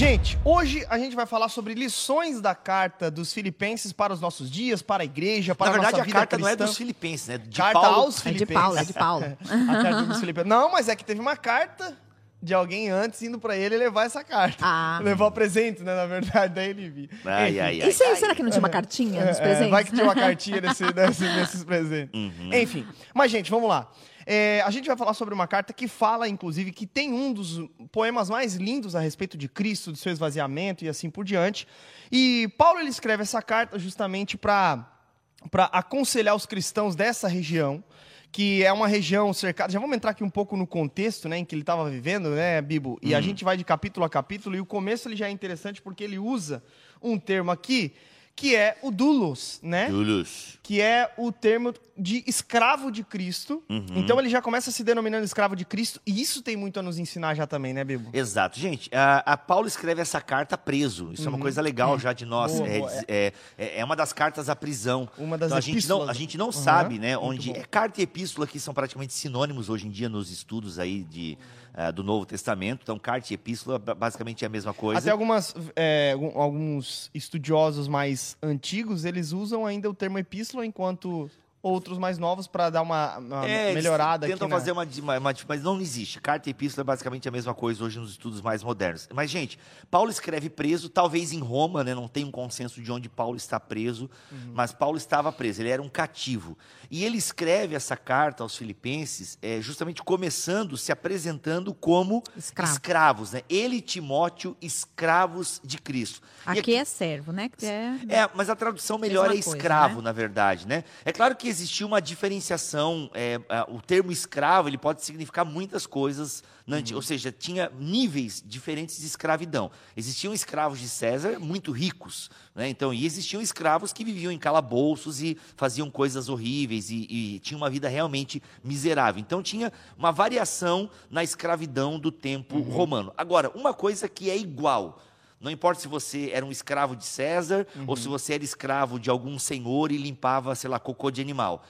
Gente, hoje a gente vai falar sobre lições da carta dos filipenses para os nossos dias, para a igreja, para Na verdade, a nossa a vida carta cristã. não é dos filipenses, né? De carta Paulo. aos É de filipenses. Paulo, é de Paulo. a carta dos filipenses. Não, mas é que teve uma carta de alguém antes indo para ele levar essa carta. Ah. Levar o presente, né, na verdade, daí ele vi. Ai, Enfim. ai, ai. E se- será que não tinha uma cartinha nos É, presentes? vai que tinha uma cartinha nesse, nesse- nesses presentes. Uhum. Enfim, mas gente, vamos lá. É, a gente vai falar sobre uma carta que fala, inclusive, que tem um dos poemas mais lindos a respeito de Cristo, do seu esvaziamento e assim por diante. E Paulo ele escreve essa carta justamente para aconselhar os cristãos dessa região, que é uma região cercada. Já vamos entrar aqui um pouco no contexto, né, em que ele estava vivendo, né, Bibo? E a gente vai de capítulo a capítulo e o começo ele já é interessante porque ele usa um termo aqui que é o doulos, né? Julius. que é o termo de escravo de Cristo. Então ele já começa se denominando escravo de Cristo, e isso tem muito a nos ensinar já também, né, Bibo? Exato. Gente, a, a Paulo escreve essa carta preso. Isso é uma coisa legal já de nós. Boa, é, boa, é, é- é uma das cartas à prisão. Uma das Então, a gente não, epístolas. a gente não Uhum. sabe, né? Muito Onde bom. é, carta e epístola que são praticamente sinônimos hoje em dia nos estudos aí de, ah, do Novo Testamento. Então, carta e epístola ba- basicamente é a mesma coisa. Até algumas, é, alguns estudiosos mais antigos, eles usam ainda o termo epístola, enquanto outros mais novos, para dar uma, uma É, eles melhorada tentam aqui fazer uma, uma, uma- Mas não existe. Carta e epístola é basicamente a mesma coisa hoje nos estudos mais modernos. Mas, gente, Paulo escreve preso, talvez em Roma, né? Não tem um consenso de onde Paulo está preso, Uhum. mas Paulo estava preso, ele era um cativo. E ele escreve essa carta aos filipenses, é, justamente começando, se apresentando como Escravo. escravos, né? Ele e Timóteo, escravos de Cristo. E Aqui é servo, né? Que é... é, mas a tradução melhor é coisa, escravo, né? na verdade, né? É claro que existia uma diferenciação. é, a- o termo escravo ele pode significar muitas coisas, na Uhum. ou seja, tinha níveis diferentes de escravidão. Existiam escravos de César muito ricos, né? Então, e existiam escravos que viviam em calabouços e faziam coisas horríveis e, e tinham uma vida realmente miserável. Então, tinha uma variação na escravidão do tempo Uhum. romano. Agora, uma coisa que é igual. Não importa se você era um escravo de César ou se você era escravo de algum senhor e limpava, sei lá, cocô de animal.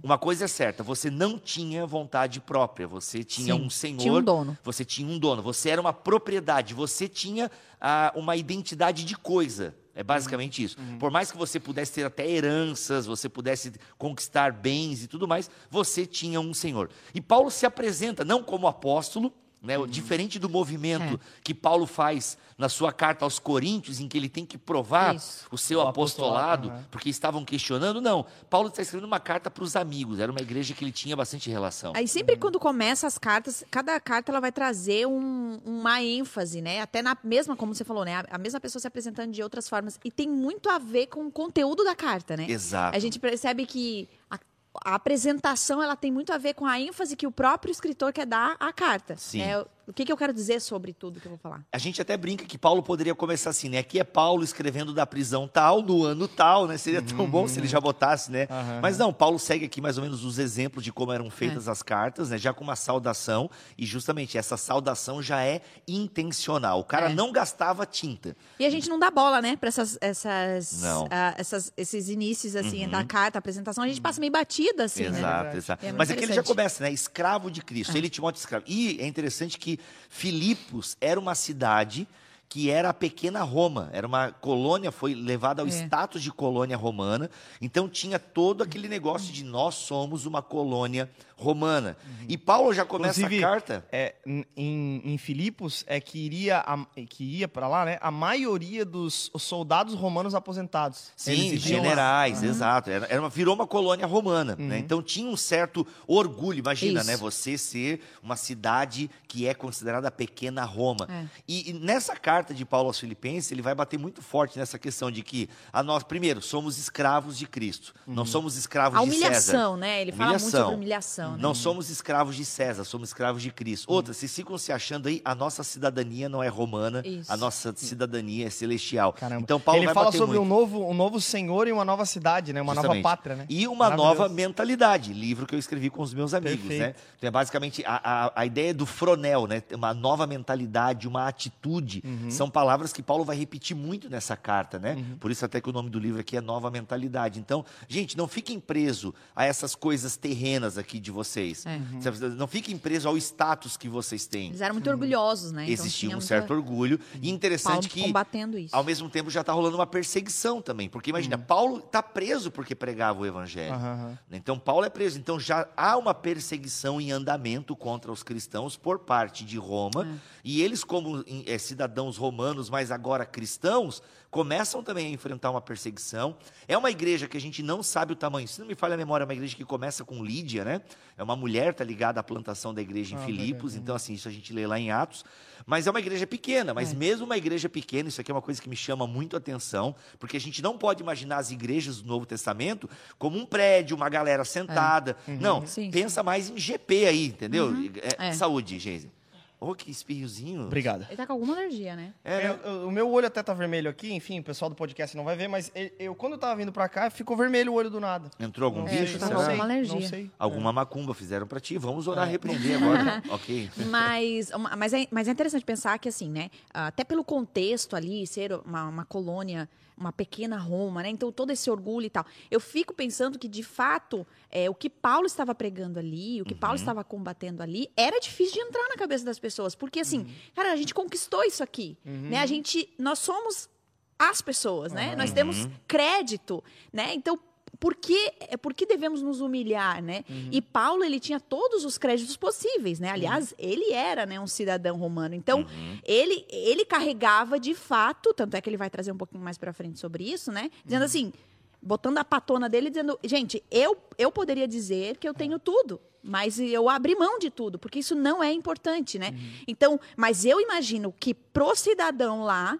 Uma coisa é certa, você não tinha vontade própria, você tinha Sim, um senhor, tinha um dono. você tinha um dono, você era uma propriedade, você tinha ah, uma identidade de coisa. É basicamente isso. Por mais que você pudesse ter até heranças, você pudesse conquistar bens e tudo mais, você tinha um senhor. E Paulo se apresenta não como apóstolo, né, diferente do movimento É. que Paulo faz na sua carta aos Coríntios, em que ele tem que provar Isso. o seu O apostolado, apostolado, porque estavam questionando. Não, Paulo está escrevendo uma carta para os amigos, era uma igreja que ele tinha bastante relação. Aí sempre quando começa as cartas, cada carta ela vai trazer um- uma ênfase, né? Até na mesma, como você falou, né? A, a mesma pessoa se apresentando de outras formas. E tem muito a ver com o conteúdo da carta, né? Exato. A gente percebe que a, a apresentação ela tem muito a ver com a ênfase que o próprio escritor quer dar à carta. Sim. né? O que, que eu quero dizer sobre tudo que eu vou falar? A gente até brinca que Paulo poderia começar assim, né? Aqui é Paulo escrevendo da prisão tal, no ano tal, né? Seria tão bom se ele já botasse, né? Aham. Mas não, Paulo segue aqui mais ou menos os exemplos de como eram É. feitas as cartas, né? Já com uma saudação, e justamente essa saudação já é intencional. O cara É. não gastava tinta. E a gente não dá bola, né, para essas, essas, Não. Uhum. ah, essas, esses inícios assim da carta, apresentação, a gente passa meio batida assim, né? exato, Verdade. exato. É Mas aqui ele já interessante. começa, né? Escravo de Cristo. Ele Timóteo escravo. E é interessante que Filipos era uma cidade que era a pequena Roma, era uma colônia, foi levada ao É. status de colônia romana, então tinha todo aquele negócio de nós somos uma colônia romana. E Paulo já começa Inclusive, a carta. É, em, em Filipos é que iria a- que ia para lá, né? A maioria dos soldados romanos aposentados. Sim, lá. generais, exato. Era, era uma, virou uma colônia romana, né? Então tinha um certo orgulho. Imagina, Isso. né? Você ser uma cidade que é considerada a pequena Roma. É. E, e nessa carta de Paulo aos Filipenses, ele vai bater muito forte nessa questão de que a nós, primeiro, somos escravos de Cristo. Não somos escravos A de César. humilhação, né? Ele fala muito Humilhação. sobre humilhação, né? Não somos escravos de César, somos escravos de Cristo. Outra, vocês ficam se achando aí, a nossa cidadania não é romana, Isso. a nossa cidadania é celestial. Caramba. Então Paulo Ele vai fala bater sobre muito. um novo, um novo senhor e uma nova cidade, né? Uma nova Justamente. pátria, né? E uma nova mentalidade, livro que eu escrevi com os meus amigos, Perfeito. né? Então é basicamente a, a, a ideia do fronel, né? Uma nova mentalidade, uma atitude. Uhum. São palavras que Paulo vai repetir muito nessa carta, né? Uhum. Por isso até que o nome do livro aqui é Nova Mentalidade. Então, gente, não fiquem presos a essas coisas terrenas aqui de vocês. É. Não fiquem presos ao status que vocês têm. Eles eram muito orgulhosos, né? Então Existia um muita- certo orgulho. E interessante Paulo que combatendo isso. ao mesmo tempo já está rolando uma perseguição também. Porque imagina, Paulo está preso porque pregava o evangelho. Aham. Então Paulo é preso. Então já há uma perseguição em andamento contra os cristãos por parte de Roma. E eles, como eh, cidadãos romanos, mas agora cristãos, começam também a enfrentar uma perseguição. É uma igreja que a gente não sabe o tamanho. Se não me falha a memória, é uma igreja que começa com Lídia, né? É uma mulher, tá ligada à plantação da igreja em Ah, Filipos. Então, assim, isso a gente lê lá em Atos. Mas é uma igreja pequena, mas mesmo uma igreja pequena, isso aqui é uma coisa que me chama muito a atenção, porque a gente não pode imaginar as igrejas do Novo Testamento como um prédio, uma galera sentada. Não, Sim, pensa mais em GP aí, entendeu? É, É. Saúde, Geise. Ô, que espirrozinho. Obrigado. Ele tá com alguma alergia, né? É, É, eu- o meu olho até tá vermelho aqui, enfim, o pessoal do podcast não vai ver, mas eu, eu- quando eu tava vindo pra cá, ficou vermelho o olho do nada. Entrou algum Não bicho? sei, tá alguma alergia. Não sei. Alguma macumba fizeram pra ti. Vamos É. orar, repreender agora. ok. Mas, mas, é, mas é interessante pensar que, assim, né? Até pelo contexto ali, ser uma, uma colônia, uma pequena Roma, né? Então, todo esse orgulho e tal. Eu fico pensando que, de fato, é, o que Paulo estava pregando ali, o que Paulo estava combatendo ali, era difícil de entrar na cabeça das pessoas. Porque, assim, cara, a gente conquistou isso aqui, né? A gente, nós somos as pessoas, né? Nós temos crédito, né? Então, por que, é, por que devemos nos humilhar, né? E Paulo, ele tinha todos os créditos possíveis, né? Aliás, ele era né, um cidadão romano. Então, ele, ele carregava de fato, tanto é que ele vai trazer um pouquinho mais pra frente sobre isso, né? Dizendo assim, botando a patona dele, dizendo, gente, eu, eu poderia dizer que eu tenho tudo. Mas eu abri mão de tudo, porque isso não é importante, né? Então, mas eu imagino que pro cidadão lá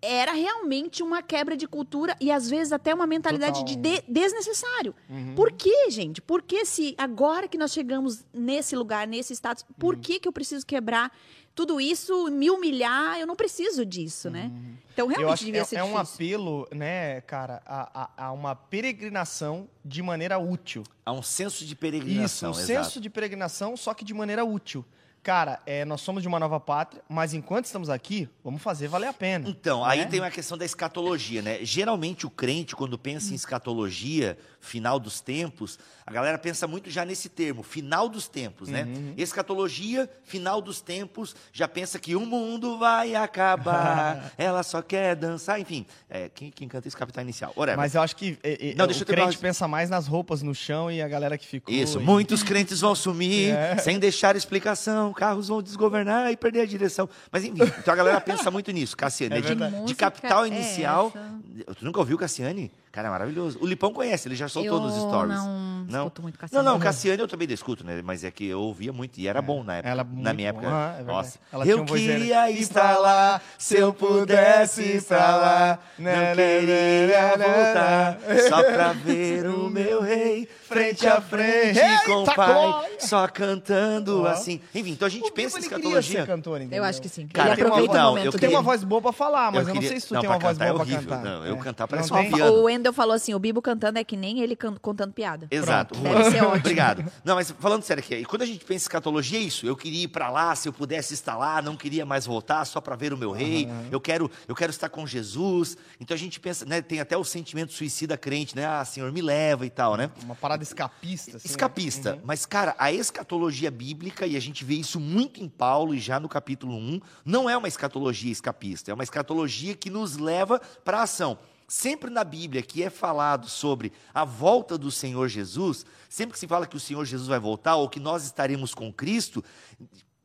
era realmente uma quebra de cultura e às vezes até uma mentalidade de, Total. de- desnecessário. Por que, gente? Por que se agora que nós chegamos nesse lugar, nesse status, por que que eu preciso quebrar tudo isso, me humilhar? Eu não preciso disso, né? Então Eu realmente acho que devia é, ser é um apelo, né, cara, a, a- a uma peregrinação de maneira útil. Há um senso de Isso, peregrinação, um exato. senso de peregrinação, só que de maneira útil. Cara, é, nós somos de uma nova pátria, mas enquanto estamos aqui, vamos fazer valer a pena. Então, aí né? tem uma questão da escatologia, né? Geralmente o crente, quando pensa em escatologia, final dos tempos, a galera pensa muito já nesse termo, final dos tempos, né? Escatologia, final dos tempos, já pensa que o mundo vai acabar, ela só quer dançar, enfim. É, quem, quem canta isso? Capital Inicial. Whatever. Mas eu acho que é, é, Não, o deixa eu terminar- crente pensa mais nas roupas no chão e a galera que ficou. Isso, e- muitos crentes vão sumir É. sem deixar explicação, carros vão desgovernar e perder a direção. Mas enfim, então a galera pensa muito nisso, Cassiane. É de, de capital é inicial. essa? Tu nunca ouviu Cassiane? Cara, é maravilhoso. O Lipão conhece, ele já soltou Eu nos stories. não escuto muito Não, Cassiane. não, Cassiane eu também escuto, né? Mas é que eu ouvia muito e era bom na época. Ela na minha bom. época. Ah, é nossa. Ela eu um queria Ir estar pra lá, se eu pudesse ir pra lá. Né, Não né, queria né, né, voltar, só pra ver o meu rei frente a frente Eita, com o pai, só cantando assim. Enfim, então a gente O pensa em queria escatologia. ser cantor, entendeu? Eu acho que sim. Cara, ele tem uma aproveita voz- o não, momento eu Tu dele. tem uma voz boa pra falar, mas eu, queria- não sei se tu não, tem pra uma voz cantar é boa pra horrível. cantar. Não, eu É. cantar parece Não um tem? piano. O Wendel falou assim: o Bibo cantando é que nem ele contando piada. Exato. Pronto, deve ser ótimo. Obrigado. Não, mas falando sério aqui, e quando a gente pensa em escatologia, é isso. Eu queria ir para lá, se eu pudesse estar lá, não queria mais voltar só para ver o meu rei. Eu quero, eu quero estar com Jesus. Então a gente pensa, né, tem até o sentimento suicida crente, né? Ah, Senhor, me leva e tal, né? Uma parada escapista. assim, né? Escapista. Mas, cara, a escatologia bíblica, e a gente vê isso muito em Paulo e já no capítulo 1, não é uma escatologia escapista, é uma escatologia que nos leva para a ação. Sempre na Bíblia que é falado sobre a volta do Senhor Jesus, sempre que se fala que o Senhor Jesus vai voltar ou que nós estaremos com Cristo,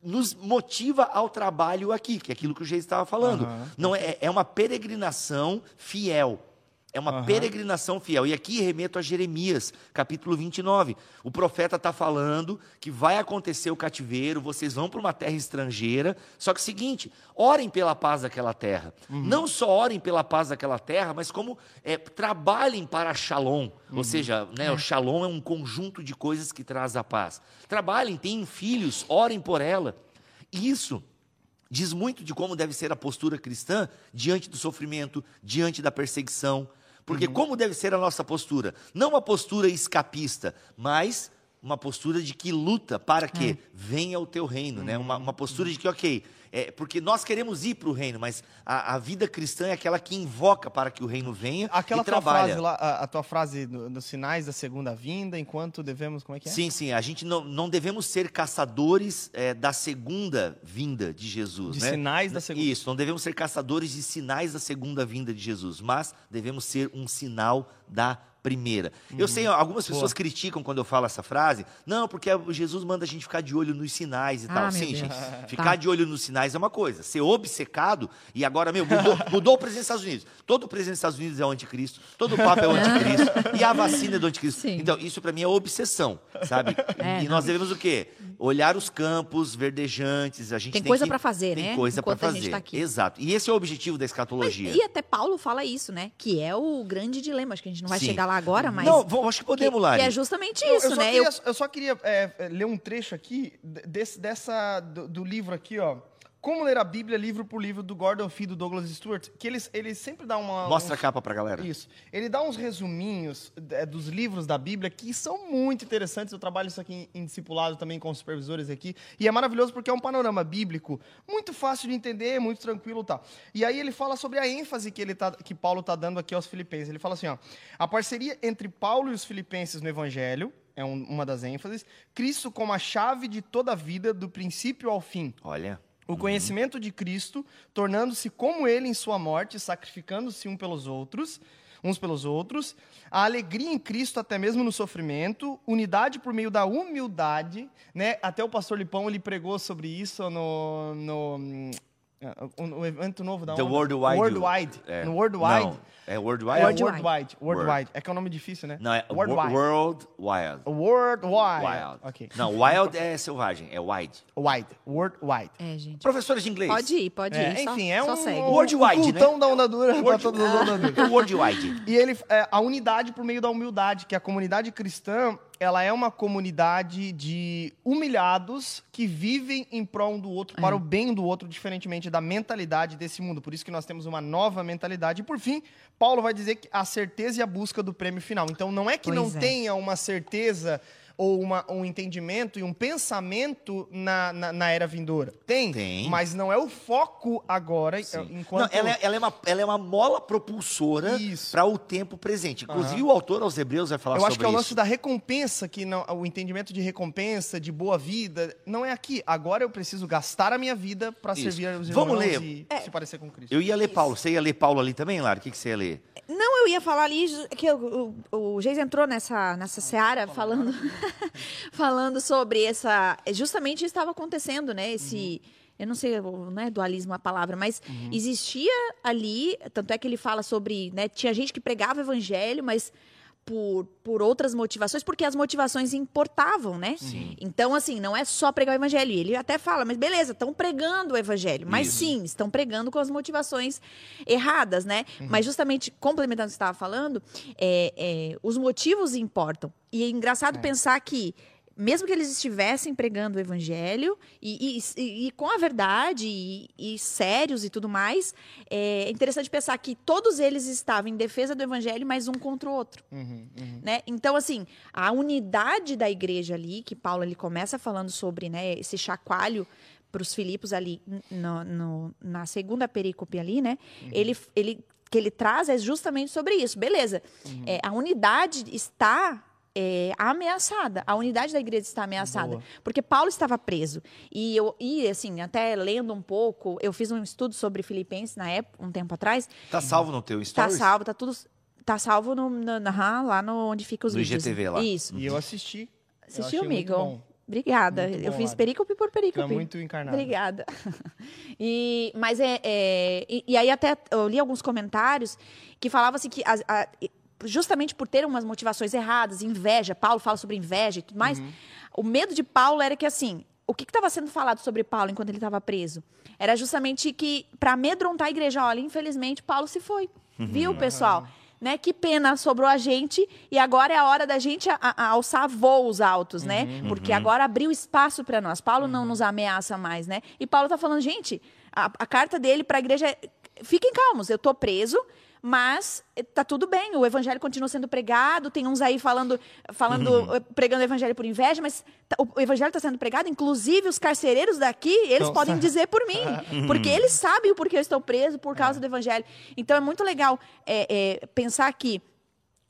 nos motiva ao trabalho aqui, que é aquilo que o Jesus estava falando. Aham. Não é, é uma peregrinação fiel. É uma Aham. peregrinação fiel. E aqui remeto a Jeremias, capítulo 29. O profeta está falando que vai acontecer o cativeiro, vocês vão para uma terra estrangeira. Só que é o seguinte: orem pela paz daquela terra. Não só orem pela paz daquela terra, mas como é, trabalhem para a shalom. Ou seja, né, o shalom é um conjunto de coisas que traz a paz. Trabalhem, tenham filhos, orem por ela. Isso diz muito de como deve ser a postura cristã diante do sofrimento, diante da perseguição. Porque como deve ser a nossa postura? Não uma postura escapista, mas uma postura de que luta para que venha o teu reino, né? Uma, uma postura de que, ok, é, porque nós queremos ir para o reino, mas a, a vida cristã é aquela que invoca para que o reino venha Aquela e trabalha. frase lá, a, a tua frase no- nos sinais da segunda vinda, enquanto devemos, como é que é? Sim, sim, a gente não, não devemos ser caçadores é, da segunda vinda de Jesus. De né? sinais da segunda- Isso, não devemos ser caçadores de sinais da segunda vinda de Jesus, mas devemos ser um sinal da primeira. Eu sei, algumas pessoas criticam quando eu falo essa frase. Não, porque Jesus manda a gente ficar de olho nos sinais e Ah, tal. Sim, Deus. gente. Tá. Ficar de olho nos sinais é uma coisa. Ser obcecado e agora, meu, mudou, mudou o presidente dos Estados Unidos. Todo presidente dos Estados Unidos é o anticristo, todo papa é o anticristo e a vacina é do anticristo. Sim. Então, isso para mim é obsessão, sabe? É, e não. nós devemos o quê? Olhar os campos verdejantes, a gente Tem tem, coisa pra fazer, tem né? coisa para fazer. tá. Exato. E esse é o objetivo da Mas, escatologia. e até Paulo fala isso, né? Que é o grande dilema. Acho que a gente não vai Sim. chegar lá agora, mas. Não, vou- acho que podemos, que é justamente Eu- isso, eu só né? Queria, Eu- eu... só queria é, ler um trecho aqui de- desse, dessa, do, do livro aqui, ó. Como ler a Bíblia livro por livro do Gordon Fee do Douglas Stewart, que eles, eles sempre dão uma... Mostra a uns- capa pra galera. Isso. Ele dá uns resuminhos é, dos livros da Bíblia que são muito interessantes. Eu trabalho isso aqui em, em discipulado também com os supervisores aqui. E é maravilhoso porque é um panorama bíblico muito fácil de entender, muito tranquilo e tal. E aí ele fala sobre a ênfase que, ele tá, que Paulo está dando aqui aos filipenses. Ele fala assim, ó. A parceria entre Paulo e os filipenses no Evangelho é um- uma das ênfases. Cristo como a chave de toda a vida, do princípio ao fim. Olha. O conhecimento de Cristo, tornando-se como ele em sua morte, sacrificando-se um pelos outros, uns pelos outros, a alegria em Cristo até mesmo no sofrimento, unidade por meio da humildade, né? Até o pastor Lipão ele pregou sobre isso no no, hum, no evento novo da The ONU. Worldwide. Worldwide. É. No Worldwide. Não, é É, Worldwide? Worldwide. Worldwide. Worldwide. É que é um nome difícil, né? Não, é Worldwide. World Wild. Worldwide. Wild. Ok. Não, wild é selvagem, é wide. Wide. Worldwide. É, gente. Professores de inglês. Pode ir, pode ir. É, só- enfim, é só um, segue. um, Worldwide, um né? cultão da onda dura para World- todas as ondas duras. É Worldwide. E ele, é, a unidade por meio da humildade, que a comunidade cristã, ela é uma comunidade de humilhados que vivem em prol um do outro, para o bem do outro, diferentemente da mentalidade desse mundo. Por isso que nós temos uma nova mentalidade. E por fim, Paulo vai dizer que a certeza e a busca do prêmio final. Então não é que Pois não é. tenha uma certeza ou uma- um entendimento e um pensamento na, na, na era vindoura. Tem, Tem. mas não é o foco agora, Sim. enquanto... Não, ela, é, ela é uma, ela é uma mola propulsora Isso. para o tempo presente. Inclusive, o autor aos Hebreus vai falar Eu sobre acho que é o lance isso. da recompensa, que não, o entendimento de recompensa, de boa vida, não é aqui. Agora eu preciso gastar a minha vida para Isso. servir os irmãos Vamos ler. e se parecer com Cristo. Eu ia ler Paulo. Você ia ler Paulo ali também, Lara? O que, que você ia ler? Não, eu ia falar ali que o, o, o Geis entrou nessa, nessa seara falando, falando sobre essa. Justamente estava acontecendo, né? Esse. Eu não sei, não é dualismo a palavra, mas existia ali, tanto é que ele fala sobre, né? Tinha gente que pregava o evangelho, mas por, por outras motivações, porque as motivações importavam, né? Sim. Então, assim, não é só pregar o evangelho. Ele até fala, mas beleza, estão pregando o evangelho. Mas Isso. sim, estão pregando com as motivações erradas, né? Mas justamente, complementando o que você estava falando, é, é, os motivos importam. E é engraçado pensar que, mesmo que eles estivessem pregando o evangelho e, e- e- e com a verdade e, sérios e tudo mais, é interessante pensar que todos eles estavam em defesa do evangelho, mas um contra o outro Uhum, uhum. né? Então, assim, a unidade da igreja ali, que Paulo ele começa falando sobre, né, esse chacoalho para os Filipos ali no- no- na segunda perícope ali, né? Ele, ele que ele traz é justamente sobre isso. Beleza? É, a unidade está é, ameaçada. A unidade da igreja está ameaçada. Boa. Porque Paulo estava preso. E, eu, e, assim, até lendo um pouco, eu fiz um estudo sobre Filipenses na época, um tempo atrás. Tá salvo no teu Tá stories? salvo, tá tudo. Tá salvo no, no- na- lá no onde fica os No vídeos. IGTV lá. Isso. E eu assisti. Assistiu, amigo? bom. Obrigada. Muito eu bom, fiz perícope por Tu é perícope. muito encarnado. Obrigada. E, mas é, é- e, e aí até eu li alguns comentários que falavam assim que as- a- justamente por ter umas motivações erradas, inveja, Paulo fala sobre inveja e tudo mais, Uhum. o medo de Paulo era que assim, o que estava sendo falado sobre Paulo enquanto ele estava preso? Era justamente que para amedrontar a igreja, olha, infelizmente Paulo se foi. Viu, pessoal? Né? Que pena, sobrou a gente e agora é a hora da gente a- a- alçar voos altos, né? Porque agora abriu espaço para nós. Paulo não nos ameaça mais, né? E Paulo tá falando, gente, a, a carta dele para a igreja é: fiquem calmos, eu tô preso, mas eh, tá tudo bem, o evangelho continua sendo pregado, tem uns aí falando, falando Uhum. eh, pregando o evangelho por inveja, mas tá- o evangelho está sendo pregado, inclusive os carcereiros daqui, eles Então, podem dizer por mim, porque eles sabem o porquê eu estou preso por É. causa do evangelho. Então é muito legal é, é, pensar que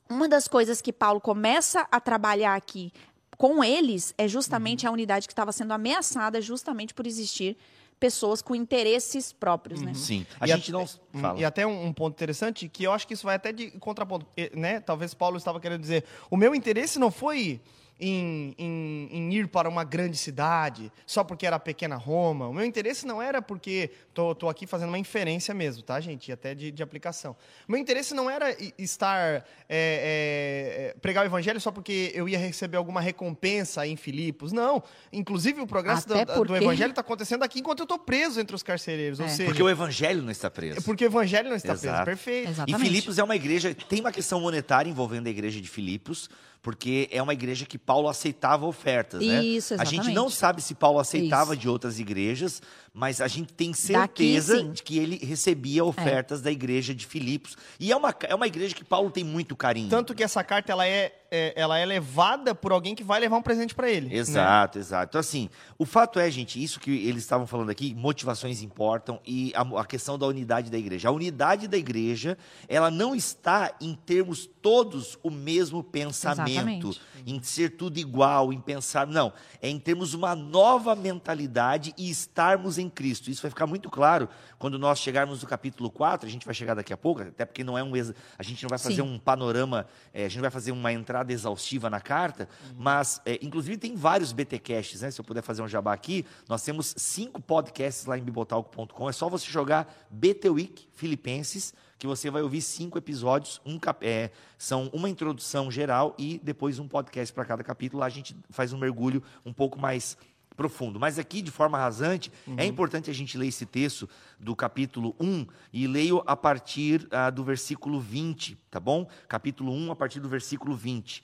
uma das coisas que Paulo começa a trabalhar aqui com eles é justamente Uhum. a unidade que estava sendo ameaçada justamente por existir pessoas com interesses próprios, né? Sim. A E gente a- não. Fala. E até um, um ponto interessante, que eu acho que isso vai até de contraponto, né? Talvez Paulo estava querendo dizer, o meu interesse não foi em, em- em ir para uma grande cidade, só porque era a pequena Roma. O meu interesse não era porque, tô, tô aqui fazendo uma inferência mesmo, tá, gente? E Até de, de aplicação. O meu interesse não era estar, é, é, é, pregar o evangelho só porque eu ia receber alguma recompensa em Filipos. Não. Inclusive, o progresso do, do porque- evangelho está acontecendo aqui enquanto eu estou preso entre os carcereiros. Ou É. seja, Porque o evangelho não está preso. é porque o evangelho não está preso. Exato. Perfeito. E Exatamente. Filipos é uma igreja, tem uma questão monetária envolvendo a igreja de Filipos, porque é uma igreja que Paulo aceitava ofertas, né? Isso, A gente exatamente. não sabe se Paulo aceitava Isso. de outras igrejas, mas a gente tem Daqui, certeza sim. de que ele recebia ofertas da igreja de Filipos. E é uma, é uma igreja que Paulo tem muito carinho. Tanto que essa carta ela é, é- ela é levada por alguém que vai levar um presente para ele. né? Exato, exato. Então, assim, o fato é, gente, isso que eles estavam falando aqui, motivações importam e a, a questão da unidade da igreja. A unidade da igreja, ela não está em termos todos o mesmo pensamento, Exatamente. em ser tudo igual, em pensar. Não, é em termos uma nova mentalidade e estarmos em Cristo. Isso vai ficar muito claro quando nós chegarmos no capítulo 4, a gente vai chegar daqui a pouco, até porque não é um. A gente não vai fazer Sim. um panorama, eh, a gente não vai fazer uma entrada exaustiva na carta, mas, eh, inclusive, tem vários BTcasts, né? Se eu puder fazer um jabá aqui, nós temos cinco podcasts lá em bibotalco.com. É só você jogar BT Week Filipenses, que você vai ouvir cinco episódios. Um eh, são uma introdução geral e depois um podcast para cada capítulo. Lá a gente faz um mergulho um pouco mais profundo. Mas aqui, de forma rasante, é importante a gente ler esse texto do capítulo 1 e leio a partir ah, do versículo 20, tá bom? Capítulo 1, a partir do versículo 20.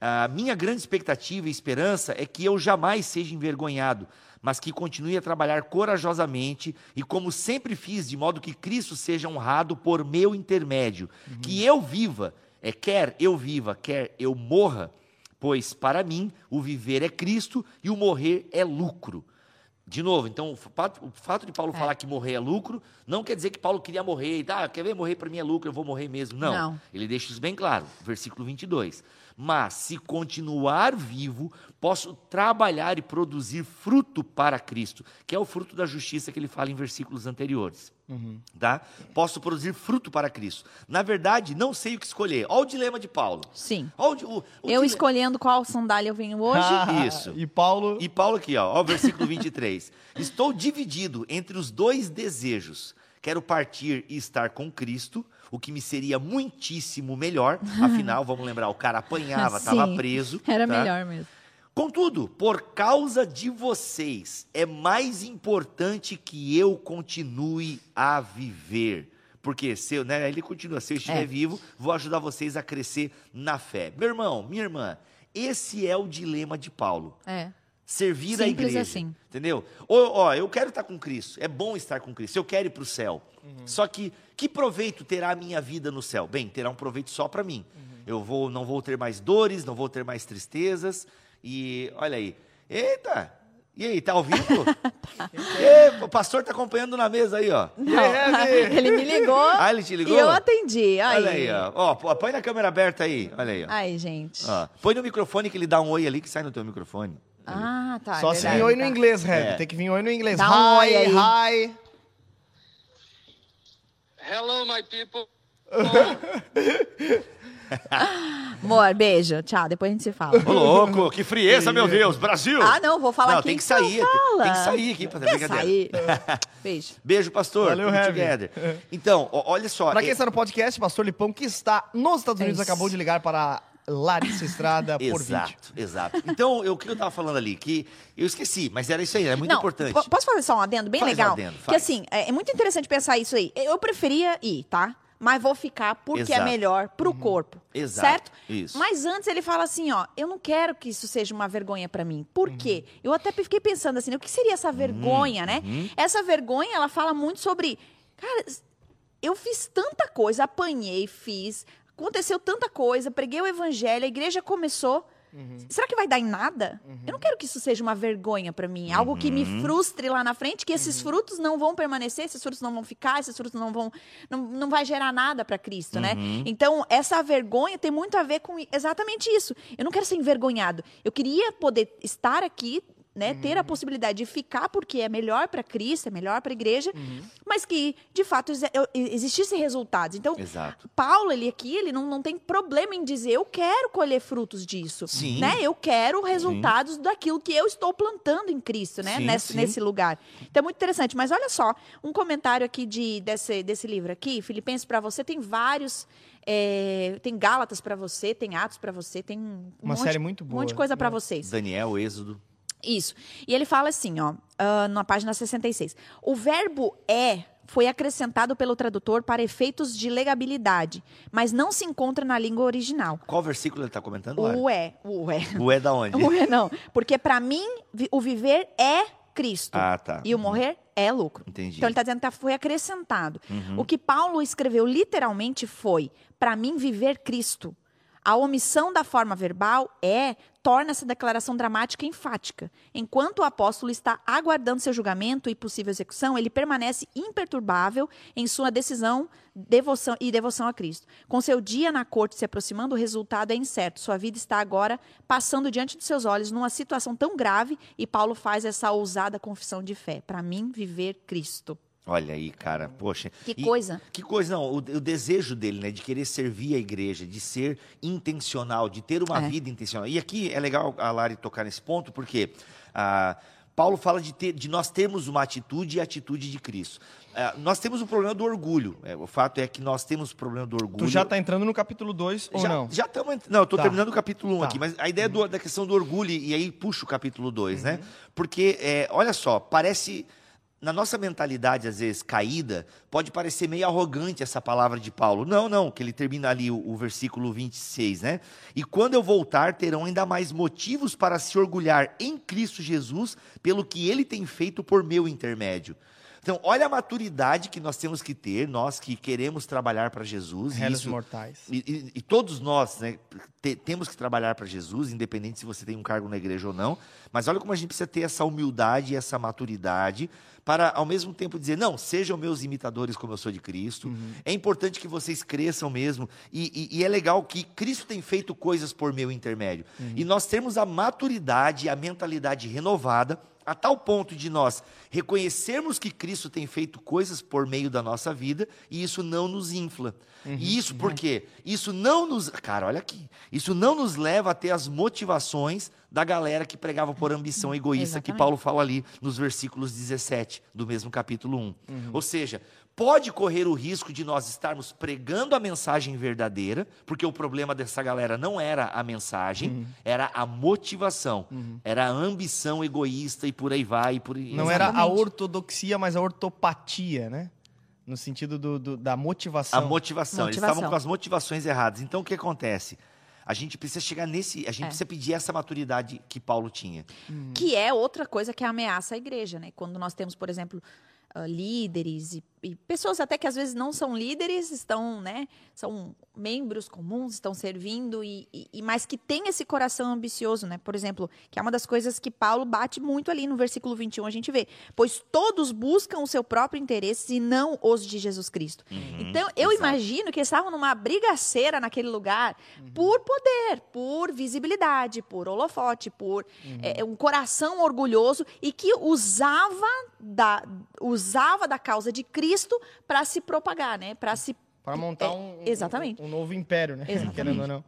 A minha grande expectativa e esperança é que eu jamais seja envergonhado, mas que continue a trabalhar corajosamente e como sempre fiz, de modo que Cristo seja honrado por meu intermédio, que eu viva, é quer eu viva, quer eu morra, pois para mim o viver é Cristo e o morrer é lucro. De novo, então, o fato, o fato de Paulo É. falar que morrer é lucro, não quer dizer que Paulo queria morrer, e, ah, quer ver, morrer para mim é lucro, eu vou morrer mesmo. Não. Não. Ele deixa isso bem claro, versículo 22. Mas, se continuar vivo, posso trabalhar e produzir fruto para Cristo, que é o fruto da justiça que ele fala em versículos anteriores. Tá? Posso produzir fruto para Cristo. Na verdade, não sei o que escolher. Olha o dilema de Paulo. Sim. Olha o o- o Eu dile- escolhendo qual sandália eu venho hoje. Isso. E Paulo. E Paulo aqui, ó, ó o versículo 23. Estou dividido entre os dois desejos. Quero partir e estar com Cristo, o que me seria muitíssimo melhor. Afinal, vamos lembrar, o cara apanhava, estava preso. Era tá? melhor mesmo. Contudo, por causa de vocês, é mais importante que eu continue a viver. Porque se eu, né, ele continua, se eu estiver É. vivo, vou ajudar vocês a crescer na fé. Meu irmão, minha irmã, esse é o dilema de Paulo. É. Servir a Simples igreja. assim. Entendeu? Ó, ó, eu quero estar com Cristo. É bom estar com Cristo. Eu quero ir para o céu. Só que que proveito terá a minha vida no céu? Bem, terá um proveito só para mim. Eu vou, não vou ter mais dores, não vou ter mais tristezas. E olha aí. Eita! E aí, tá ouvindo? Ê, o pastor tá acompanhando na mesa aí, ó. Não, É, ele me ligou. Ah, ele te ligou? E eu atendi. Aí. Olha aí, ó. Ó, põe na câmera aberta aí. Olha aí, ó. Ai, gente. Ó, Põe no microfone que ele dá um oi ali que sai no teu microfone. Ah, tá. Só é se vir oi no inglês, Red. É. Tem que vir oi no inglês. Dá um oi hi, aí. hi. Hello, my people. Amor, beijo. Tchau. Depois a gente se fala. Ô, louco, que frieza, meu Deus, Brasil! Ah, não, vou falar Não, aqui. tem que então sair, fala. tem que sair aqui pra fazer Quer brincadeira. sair? Beijo. Beijo, pastor. Valeu, together. Então, olha só. Pra quem é- está no podcast, Pastor Lipão, que está nos Estados É Unidos, isso. acabou de ligar para Larissa Estrada por vídeo. Exato, exato. Então, eu- o que eu tava falando ali? Que eu esqueci, mas era isso aí, é muito Não, importante. po- Posso fazer só um adendo bem Faz um legal? adendo, que faz. assim, é, é muito interessante pensar isso aí. Eu preferia ir, tá? Mas vou ficar porque é Exato. melhor pro corpo. Exato, Certo? isso. Mas antes ele fala assim, ó, eu não quero que isso seja uma vergonha pra mim. Por quê? Eu até fiquei pensando assim, o que seria essa vergonha, né? Essa vergonha, ela fala muito sobre, cara, eu fiz tanta coisa, apanhei, fiz, aconteceu tanta coisa, preguei o evangelho, a igreja começou. Será que vai dar em nada? Eu não quero que isso seja uma vergonha para mim, algo que me frustre lá na frente, que esses frutos não vão permanecer, esses frutos não vão ficar, esses frutos não vão, não, não vai gerar nada para Cristo, né? Então essa vergonha tem muito a ver com exatamente isso. Eu não quero ser envergonhado. Eu queria poder estar aqui né, ter a possibilidade de ficar porque é melhor para Cristo, é melhor para a igreja, mas que de fato existissem resultados. Então, Exato. Paulo, ele aqui, ele não, não tem problema em dizer eu quero colher frutos disso, Sim. né? Eu quero resultados daquilo que eu estou plantando em Cristo, né? Sim, nesse, sim. nesse lugar. Então é muito interessante. Mas olha só, um comentário aqui de, desse, desse livro aqui, Filipenses para você, tem vários. é, tem Gálatas para você, tem Atos para você, tem um Uma monte, série muito um boa, monte de coisa para né? vocês. Daniel, Êxodo. Isso. E ele fala assim, ó, ah, na página 66. O verbo é foi acrescentado pelo tradutor para efeitos de legabilidade, mas não se encontra na língua original. Qual versículo ele está comentando? O é, o é. O é da onde? O é não, porque para mim o viver é Cristo Ah, tá. e o morrer é lucro. Entendi. Então ele está dizendo que tá- foi acrescentado. Uhum. O que Paulo escreveu literalmente foi: para mim viver Cristo. A omissão da forma verbal é torna essa declaração dramática enfática. Enquanto o apóstolo está aguardando seu julgamento e possível execução, ele permanece imperturbável em sua decisão devoção e devoção a Cristo. Com seu dia na corte se aproximando, o resultado é incerto. Sua vida está agora passando diante dos seus olhos numa situação tão grave e Paulo faz essa ousada confissão de fé. Para mim, viver Cristo. Olha aí, cara, poxa. Que E- coisa. Que coisa, não, o, o desejo dele, né, de querer servir a igreja, de ser intencional, de ter uma É. vida intencional. E aqui é legal a Lari tocar nesse ponto, porque ah, Paulo fala de, ter, de nós termos uma atitude e a atitude de Cristo. Ah, nós temos o problema do orgulho. é, o fato é que nós temos o problema do orgulho. Tu já tá entrando no capítulo 2 ou já, não? Já estamos. Não, eu estou Tá. terminando o capítulo 1 Tá. aqui, mas a ideia do- da questão do orgulho, e aí puxa o capítulo 2, Uhum. né? Porque, é, olha só, parece. Na nossa mentalidade, às vezes, caída, pode parecer meio arrogante essa palavra de Paulo. Não, não, que ele termina ali o, o versículo 26, né? E quando eu voltar, terão ainda mais motivos para se orgulhar em Cristo Jesus pelo que ele tem feito por meu intermédio. Então, olha a maturidade que nós temos que ter, nós que queremos trabalhar para Jesus. e Réis isso- mortais. e, e- e todos nós né, te- temos que trabalhar para Jesus, independente se você tem um cargo na igreja ou não. Mas olha como a gente precisa ter essa humildade e essa maturidade para, ao mesmo tempo, dizer: não, sejam meus imitadores como eu sou de Cristo. É importante que vocês cresçam mesmo. E, e- é legal que Cristo tem feito coisas por meu intermédio. E nós temos a maturidade e a mentalidade renovada a tal ponto de nós reconhecermos que Cristo tem feito coisas por meio da nossa vida e isso não nos infla. E isso por quê? Isso não nos. Cara, olha aqui. Isso não nos leva a ter as motivações da galera que pregava por ambição egoísta, que Exatamente. Paulo fala ali nos versículos 17 do mesmo capítulo 1. Ou seja, pode correr o risco de nós estarmos pregando a mensagem verdadeira, porque o problema dessa galera não era a mensagem, era a motivação, era a ambição egoísta e por aí vai. E por... Não era a Exatamente. ortodoxia, mas a ortopatia, né? No sentido do, do- da motivação. A motivação. Eles Motivação. estavam com as motivações erradas. Então, o que acontece? A gente precisa chegar nesse. A gente É. precisa pedir essa maturidade que Paulo tinha. Que é outra coisa que ameaça a igreja, né? Quando nós temos, por exemplo, ah, líderes e, e pessoas até que às vezes não são líderes, estão, né? São membros comuns, estão servindo, e, e, e- mas que tem esse coração ambicioso, né? Por exemplo, que é uma das coisas que Paulo bate muito ali no versículo 21, a gente vê. Pois todos buscam o seu próprio interesse e não os de Jesus Cristo. então, eu exato. imagino que estavam numa brigaceira naquele lugar por poder, por visibilidade, por holofote, por é, um coração orgulhoso e que usava da, usava da causa de Cristo para se propagar, né? Para se Para montar É, um, exatamente. um, um novo império, né? Exatamente. Querendo ou não.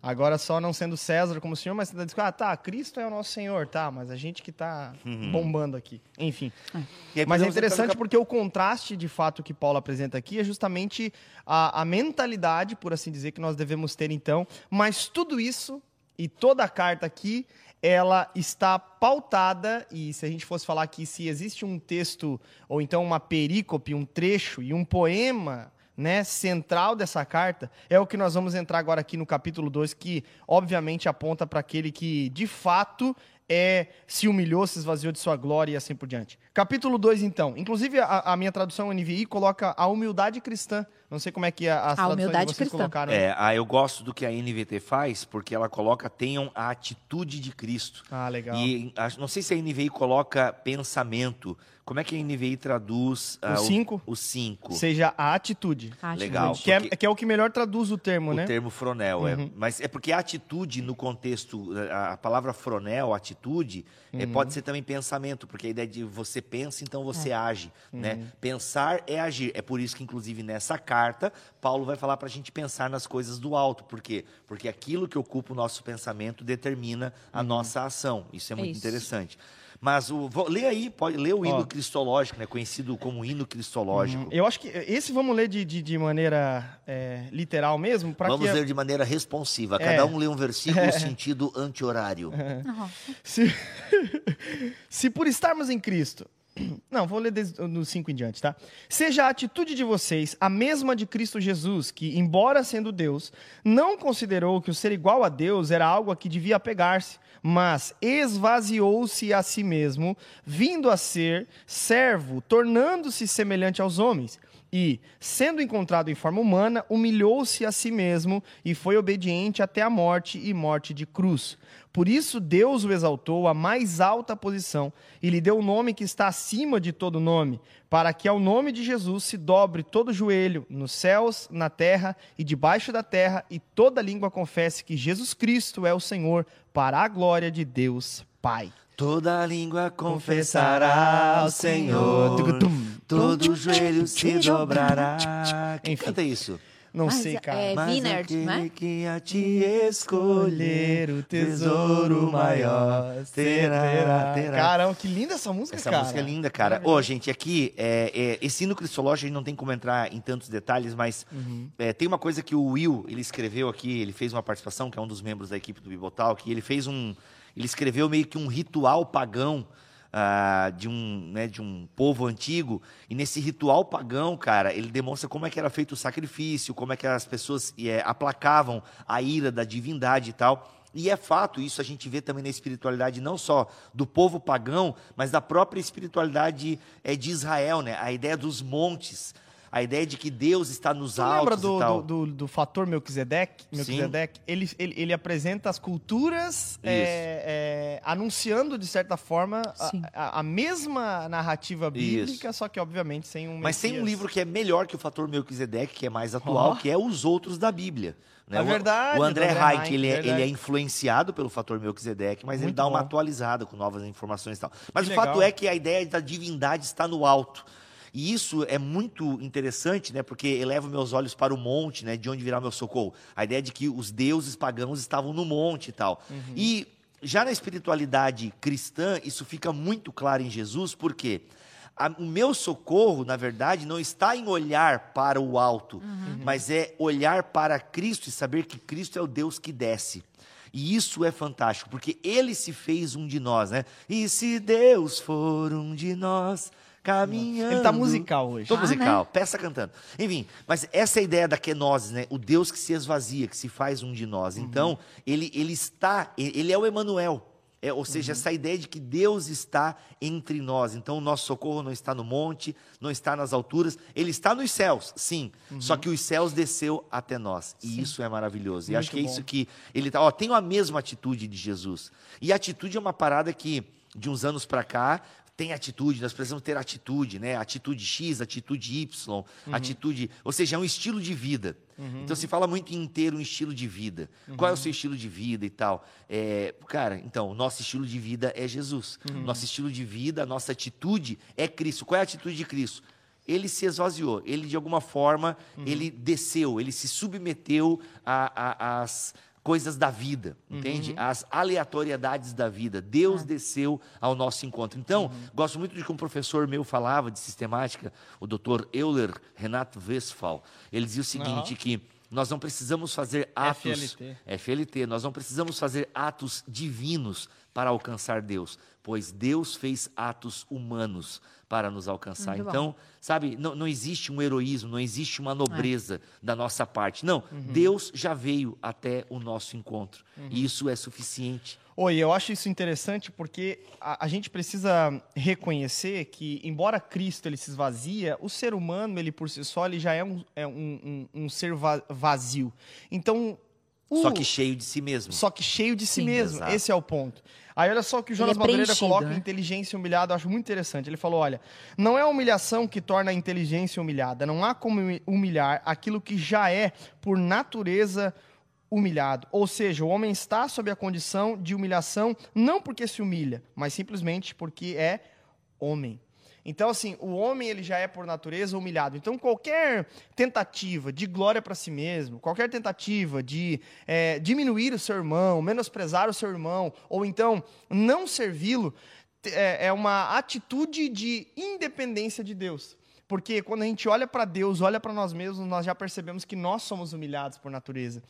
Agora só não sendo César como senhor, mas você tá dizendo, ah, tá, Cristo é o nosso senhor, tá, mas a gente que tá bombando aqui. Enfim. Aí, Mas é no interessante cap- porque o contraste, de fato, que Paulo apresenta aqui é justamente a, a mentalidade, por assim dizer, que nós devemos ter então. Mas tudo isso e toda a carta aqui, ela está pautada, e se a gente fosse falar aqui, se existe um texto, ou então uma perícope, um trecho e um poema né, central dessa carta é o que nós vamos entrar agora aqui no capítulo 2, que obviamente aponta para aquele que de fato é, se humilhou, se esvaziou de sua glória e assim por diante. Capítulo 2, então. Inclusive, a, a minha tradução NVI coloca a humildade cristã. Não sei como é que a, as A traduções humildade de vocês cristã. colocaram. É, ah, eu gosto do que a NVT faz, porque ela coloca tenham a atitude de Cristo. Ah, legal. E acho- não sei se a NVI coloca pensamento. Como é que a NVI traduz ah, cinco? O 5. Seja a atitude. Acho Legal. que- Que é, que é o que melhor traduz o termo, O né? termo fronel, é. Mas é porque a atitude, no contexto, a, a palavra fronel, atitude, é, pode ser também pensamento, porque a ideia de você pensa, então você age. Né? Pensar é agir. É por isso que, inclusive, nessa carta, Paulo vai falar para a gente pensar nas coisas do alto. Por quê? Porque aquilo que ocupa o nosso pensamento determina a nossa ação. Isso é muito Isso. interessante. Mas o, lê aí, pode ler o hino Ó. cristológico, né? conhecido como hino cristológico. Eu acho que esse vamos ler de, de, de maneira é, literal mesmo, Vamos que ler de maneira responsiva. É. Cada um lê um versículo sentido anti-horário. se, se por estarmos em Cristo. Não, vou ler desde no 5 em diante, tá? Seja a atitude de vocês a mesma de Cristo Jesus, que, embora sendo Deus, não considerou que o ser igual a Deus era algo a que devia apegar-se, mas esvaziou-se a si mesmo, vindo a ser servo, tornando-se semelhante aos homens. E, sendo encontrado em forma humana, humilhou-se a si mesmo e foi obediente até a morte e morte de cruz. Por isso Deus o exaltou à mais alta posição e lhe deu o nome que está acima de todo nome, para que ao nome de Jesus se dobre todo joelho, nos céus, na terra e debaixo da terra, e toda língua confesse que Jesus Cristo é o Senhor, para a glória de Deus Pai. Toda língua confessará ao Senhor, todo joelho se dobrará. Quem Enfim. canta isso? Não Mas sei, cara. é- Mas Wiener, aquele né? que a te escolher, o tesouro maior terá, terá. Caramba, que linda essa música, Essa cara. música é linda, cara. Ô, gente, aqui, é, é, esse hino cristológico, a gente não tem como entrar em tantos detalhes, mas Uhum. é, tem uma coisa que o Will, ele escreveu aqui, ele fez uma participação, que é um dos membros da equipe do Bibotal, que ele fez um... Ele escreveu meio que um ritual pagão ah, de, um, né, de um povo antigo, e nesse ritual pagão, cara, ele demonstra como é que era feito o sacrifício, como é que as pessoas é, aplacavam a ira da divindade e tal. E é fato, isso a gente vê também na espiritualidade não só do povo pagão, mas da própria espiritualidade é, de Israel, né? A ideia dos montes, a ideia de que Deus está nos Tu lembra altos do, e tal. do, do, do fator Melquisedeque? Melquisedeque ele, ele, ele apresenta as culturas é, é, anunciando, de certa forma, a- a, mesma narrativa bíblica, só que, obviamente, sem um Mas tem um Messias. livro que é melhor que o Fator Melquisedeque, que é mais atual, Ó. que é Os Outros da Bíblia. Né? É O- verdade, O André do Reich, Reich, ele, é, ele é influenciado pelo Fator Melquisedeque, mas ele Muito dá uma bom. atualizada com novas informações e tal. Mas Que o fato legal. é que a ideia da divindade está no alto. E isso é muito interessante, né? Porque eleva meus olhos para o monte, né? De onde virá meu socorro. A ideia de que os deuses pagãos estavam no monte e tal. Uhum. E já na espiritualidade cristã, isso fica muito claro em Jesus, porque a- o meu socorro, na verdade, não está em olhar para o alto, mas é olhar para Cristo e saber que Cristo é o Deus que desce. E isso é fantástico, porque ele se fez um de nós, né? E se Deus for um de nós, caminhando. Ele tá musical hoje. Tô Ah, musical, peça cantando. Enfim, mas essa é a ideia da kenosis, né? O Deus que se esvazia, que se faz um de nós. Então, ele, ele está, ele é o Emanuel. É, ou seja, essa ideia de que Deus está entre nós. Então, o nosso socorro não está no monte, não está nas alturas, ele está nos céus, sim. Só que os céus desceu até nós. E isso é maravilhoso. E acho Muito que é bom. isso que ele tá. Ó, tem a mesma atitude de Jesus. E a atitude é uma parada que, de uns anos para cá, tem atitude, nós precisamos ter atitude, né? Atitude X, atitude Y, Uhum. atitude. Ou seja, é um estilo de vida. Então se fala muito em ter um estilo de vida. Qual é o Uhum. seu estilo de vida e tal? É, cara, então, o nosso estilo de vida é Jesus. Uhum. Nosso estilo de vida, a nossa atitude é Cristo. Qual é a atitude de Cristo? Ele se esvaziou, ele de alguma forma, Uhum. ele desceu, ele se submeteu às coisas da vida, entende? As aleatoriedades da vida. Deus desceu ao nosso encontro. Então, gosto muito de que um professor meu falava de sistemática, o Dr. Euler Renato Westphal. Ele dizia o seguinte, que nós não precisamos fazer atos FLT. FLT, nós não precisamos fazer atos divinos para alcançar Deus, pois Deus fez atos humanos para nos alcançar. Muito bom. Então, sabe, não, não existe um heroísmo, não existe uma nobreza É. da nossa parte. Não, Uhum. Deus já veio até o nosso encontro. Uhum. E isso é suficiente. Oi, eu acho isso interessante porque a, a, gente precisa reconhecer que, embora Cristo ele se esvazia, o ser humano, ele por si só, ele já é um, é um, um, um ser vazio. Então. O... Só que cheio de si mesmo. Só que cheio de si Sim, mesmo. Exato. Esse é o ponto. Aí olha só o que o Jonas é Madureira coloca né? inteligência humilhada, eu acho muito interessante. Ele falou: olha, não é a humilhação que torna a inteligência humilhada. Não há como humilhar aquilo que já é, por natureza, humilhado. Ou seja, o homem está sob a condição de humilhação não porque se humilha, mas simplesmente porque é homem. Então, assim, o homem ele já é por natureza humilhado. Então, qualquer tentativa de glória para si mesmo, qualquer tentativa de é, diminuir o seu irmão, menosprezar o seu irmão, ou então não servi-lo, é, é uma atitude de independência de Deus. Porque quando a gente olha para Deus, olha para nós mesmos, nós já percebemos que nós somos humilhados por natureza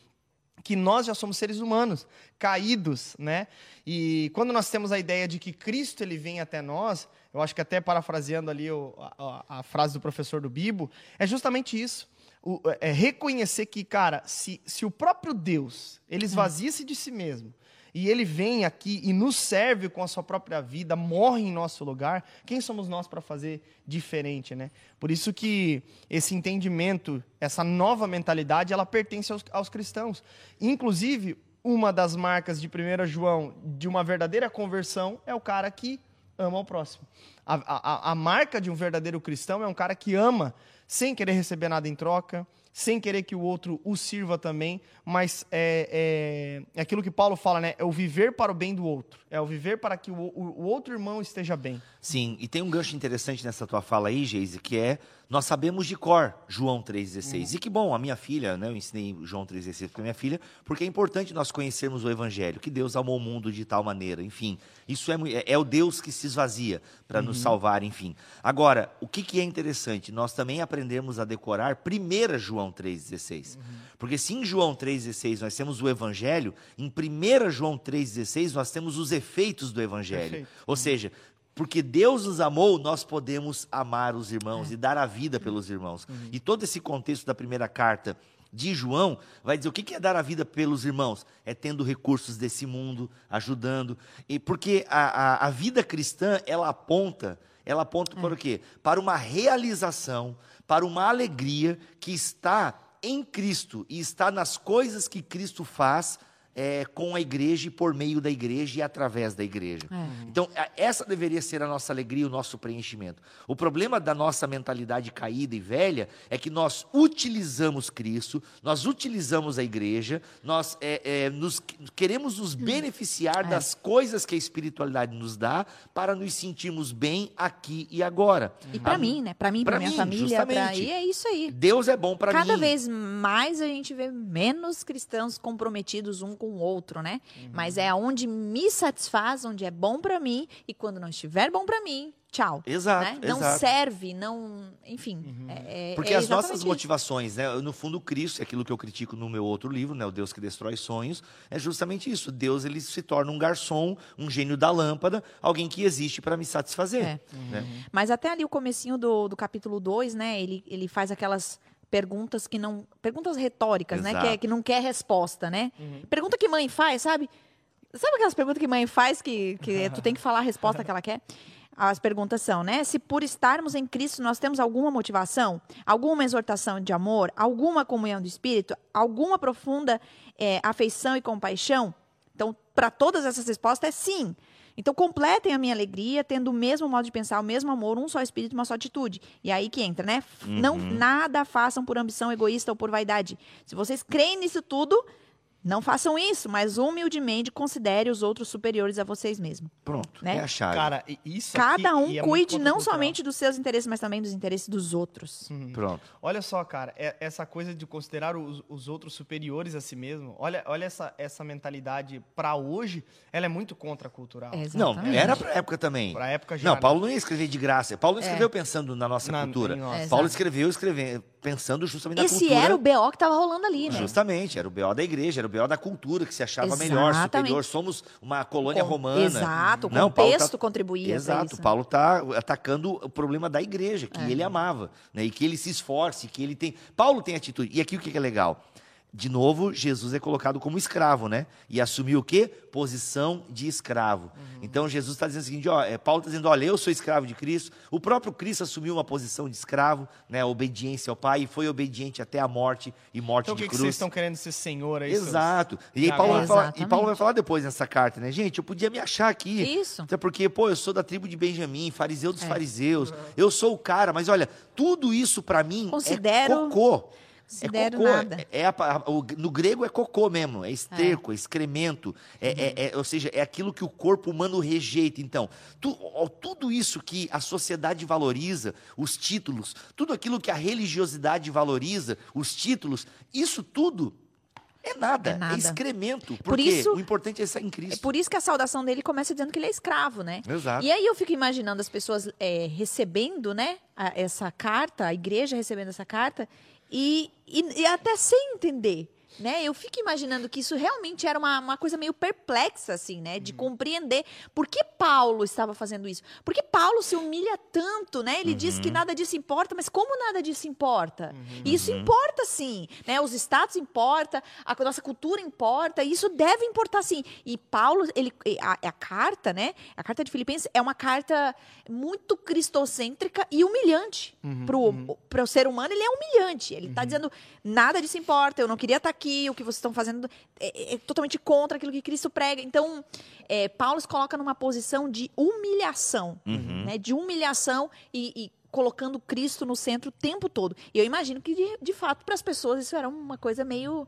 que nós já somos seres humanos, caídos, né? E quando nós temos a ideia de que Cristo ele vem até nós, eu acho que até parafraseando ali o, a, a, frase do professor do Bibo, é justamente isso. O, é reconhecer que, cara, se, se o próprio Deus ele esvazia-se de si mesmo e ele vem aqui e nos serve com a sua própria vida, morre em nosso lugar, quem somos nós para fazer diferente, né? Por isso que esse entendimento, essa nova mentalidade, ela pertence aos, aos cristãos. Inclusive, uma das marcas de 1 João de uma verdadeira conversão é o cara que ama o próximo. A, a, a marca de um verdadeiro cristão é um cara que ama sem querer receber nada em troca, sem querer que o outro o sirva também, mas é, é, é, aquilo que Paulo fala, né? É o viver para o bem do outro, é o viver para que o, o, o outro irmão esteja bem. Sim, e tem um gancho interessante nessa tua fala aí, Geise, que é nós sabemos de cor João 3,16. Uhum. E que bom, a minha filha, né, eu ensinei João 3,16 para minha filha, porque é importante nós conhecermos o Evangelho, que Deus amou o mundo de tal maneira, enfim. Isso é, é, é o Deus que se esvazia para uhum. nos salvar, enfim. Agora, o que, que é interessante? Nós também aprendemos a decorar 1 João 3,16. Uhum. Porque se em João 3,16 nós temos o Evangelho, em 1 João 3,16 nós temos os efeitos do Evangelho. Perfeito. Ou seja, porque Deus nos amou, nós podemos amar os irmãos é. e dar a vida pelos irmãos. Uhum. E todo esse contexto da primeira carta de João vai dizer o que é dar a vida pelos irmãos? É tendo recursos desse mundo, ajudando. E porque a, a, a vida cristã, ela aponta, ela aponta é. para o quê? Para uma realização, para uma alegria que está em Cristo e está nas coisas que Cristo faz é, com a igreja e por meio da igreja e através da igreja. É. Então, essa deveria ser a nossa alegria, o nosso preenchimento. O problema da nossa mentalidade caída e velha é que nós utilizamos Cristo, nós utilizamos a igreja, nós é, é nos, queremos nos beneficiar é. das coisas que a espiritualidade nos dá para nos sentirmos bem aqui e agora. E para mim, né? Para mim, para minha família, pra... e é isso aí. Deus é bom para mim. Cada vez mais a gente vê menos cristãos comprometidos um com o outro, né? Uhum. Mas é onde me satisfaz, onde é bom para mim e quando não estiver bom para mim, tchau. Exato. Né? Não exato. serve, não. Enfim. Uhum. É, é Porque é as nossas motivações, né? No fundo, Cristo, é aquilo que eu critico no meu outro livro, né? O Deus que destrói sonhos, é justamente isso. Deus ele se torna um garçom, um gênio da lâmpada, alguém que existe para me satisfazer. É. Né? Uhum. Mas até ali o comecinho do, do capítulo 2, né? Ele, ele faz aquelas perguntas que não. Perguntas retóricas, Exato. né? Que, é, que não quer resposta, né? Uhum. Pergunta que mãe faz, sabe? Sabe aquelas perguntas que mãe faz que, que tu tem que falar a resposta que ela quer? As perguntas são, né? Se por estarmos em Cristo nós temos alguma motivação, alguma exortação de amor, alguma comunhão do Espírito, alguma profunda é, afeição e compaixão? Então, para todas essas respostas é sim. Então, completem a minha alegria, tendo o mesmo modo de pensar, o mesmo amor, um só espírito, uma só atitude. E aí que entra, né? Uhum. Não nada façam por ambição egoísta ou por vaidade. Se vocês creem nisso tudo, não façam isso, mas humildemente considere os outros superiores a vocês mesmos. Pronto, né? é a chave. Cara, isso Cada um é cuide não somente dos seus interesses, mas também dos interesses dos outros. Uhum. Pronto. Olha só, cara, é, essa coisa de considerar os, os, outros superiores a si mesmo, olha, olha essa, essa mentalidade para hoje, ela é muito contracultural. É, não, era para época também. Para época já. Não, Paulo não ia escrever de graça. Paulo é. escreveu pensando na nossa na, cultura. Paulo escreveu escrevendo pensando justamente Esse na cultura. Esse era o BO que estava rolando ali, né? Justamente, era o BO da igreja, era o BO da cultura que se achava Exatamente. melhor, superior. Somos uma colônia Com, romana. Exato, o Não, contexto tá, contribuía Exato, Paulo está atacando o problema da igreja, que é. ele amava, né? E que ele se esforce, que ele tem... Paulo tem atitude. E aqui o que é legal? De novo, Jesus é colocado como escravo, né? E assumiu o quê? Posição de escravo. Uhum. Então Jesus está dizendo o seguinte: ó, é, Paulo está dizendo, olha, eu sou escravo de Cristo. O próprio Cristo assumiu uma posição de escravo, né? Obediência ao Pai, e foi obediente até a morte e morte então, de que cruz. Então, que vocês estão querendo ser Senhor aí? Exato. E aí Paulo, vai falar, e Paulo vai falar depois nessa carta, né? Gente, eu podia me achar aqui. Isso. Até porque, pô, eu sou da tribo de Benjamim, fariseu dos é. fariseus. Eu sou o cara, mas olha, tudo isso para mim é Considero... é cocô. Se é cocô, nada. É, é a, a, o, no grego é cocô mesmo, é esterco, é, é excremento, é, é, é, ou seja, é aquilo que o corpo humano rejeita. Então, tu, tudo isso que a sociedade valoriza, os títulos, tudo aquilo que a religiosidade valoriza, os títulos, isso tudo é nada, é, nada. é excremento. Porque por isso, o importante é estar em Cristo. É por isso que a saudação dele começa dizendo que ele é escravo, né? Exato. E aí eu fico imaginando as pessoas é, recebendo, né, a, essa carta, a igreja recebendo essa carta, e, e, até sem entender né? Eu fico imaginando que isso realmente era uma, uma coisa meio perplexa, assim, né? De uhum. compreender por que Paulo estava fazendo isso. Por que Paulo se humilha tanto, né? Ele uhum. diz que uhum. nada disso importa, mas como nada disso importa? Uhum. E isso importa, sim, né? Os status importa, a nossa cultura importa, isso deve importar, sim. E Paulo, ele, a, a carta, né? A carta de Filipenses é uma carta muito cristocêntrica e humilhante. Uhum. Para o uhum. ser humano, ele é humilhante. Ele está dizendo, nada disso importa, eu não queria estar tá aqui, aqui, o que vocês estão fazendo é, é, totalmente contra aquilo que Cristo prega. Então, é, Paulo se coloca numa posição de humilhação, uhum. né? De humilhação e, e, colocando Cristo no centro o tempo todo. E eu imagino que, de, de fato, para as pessoas isso era uma coisa meio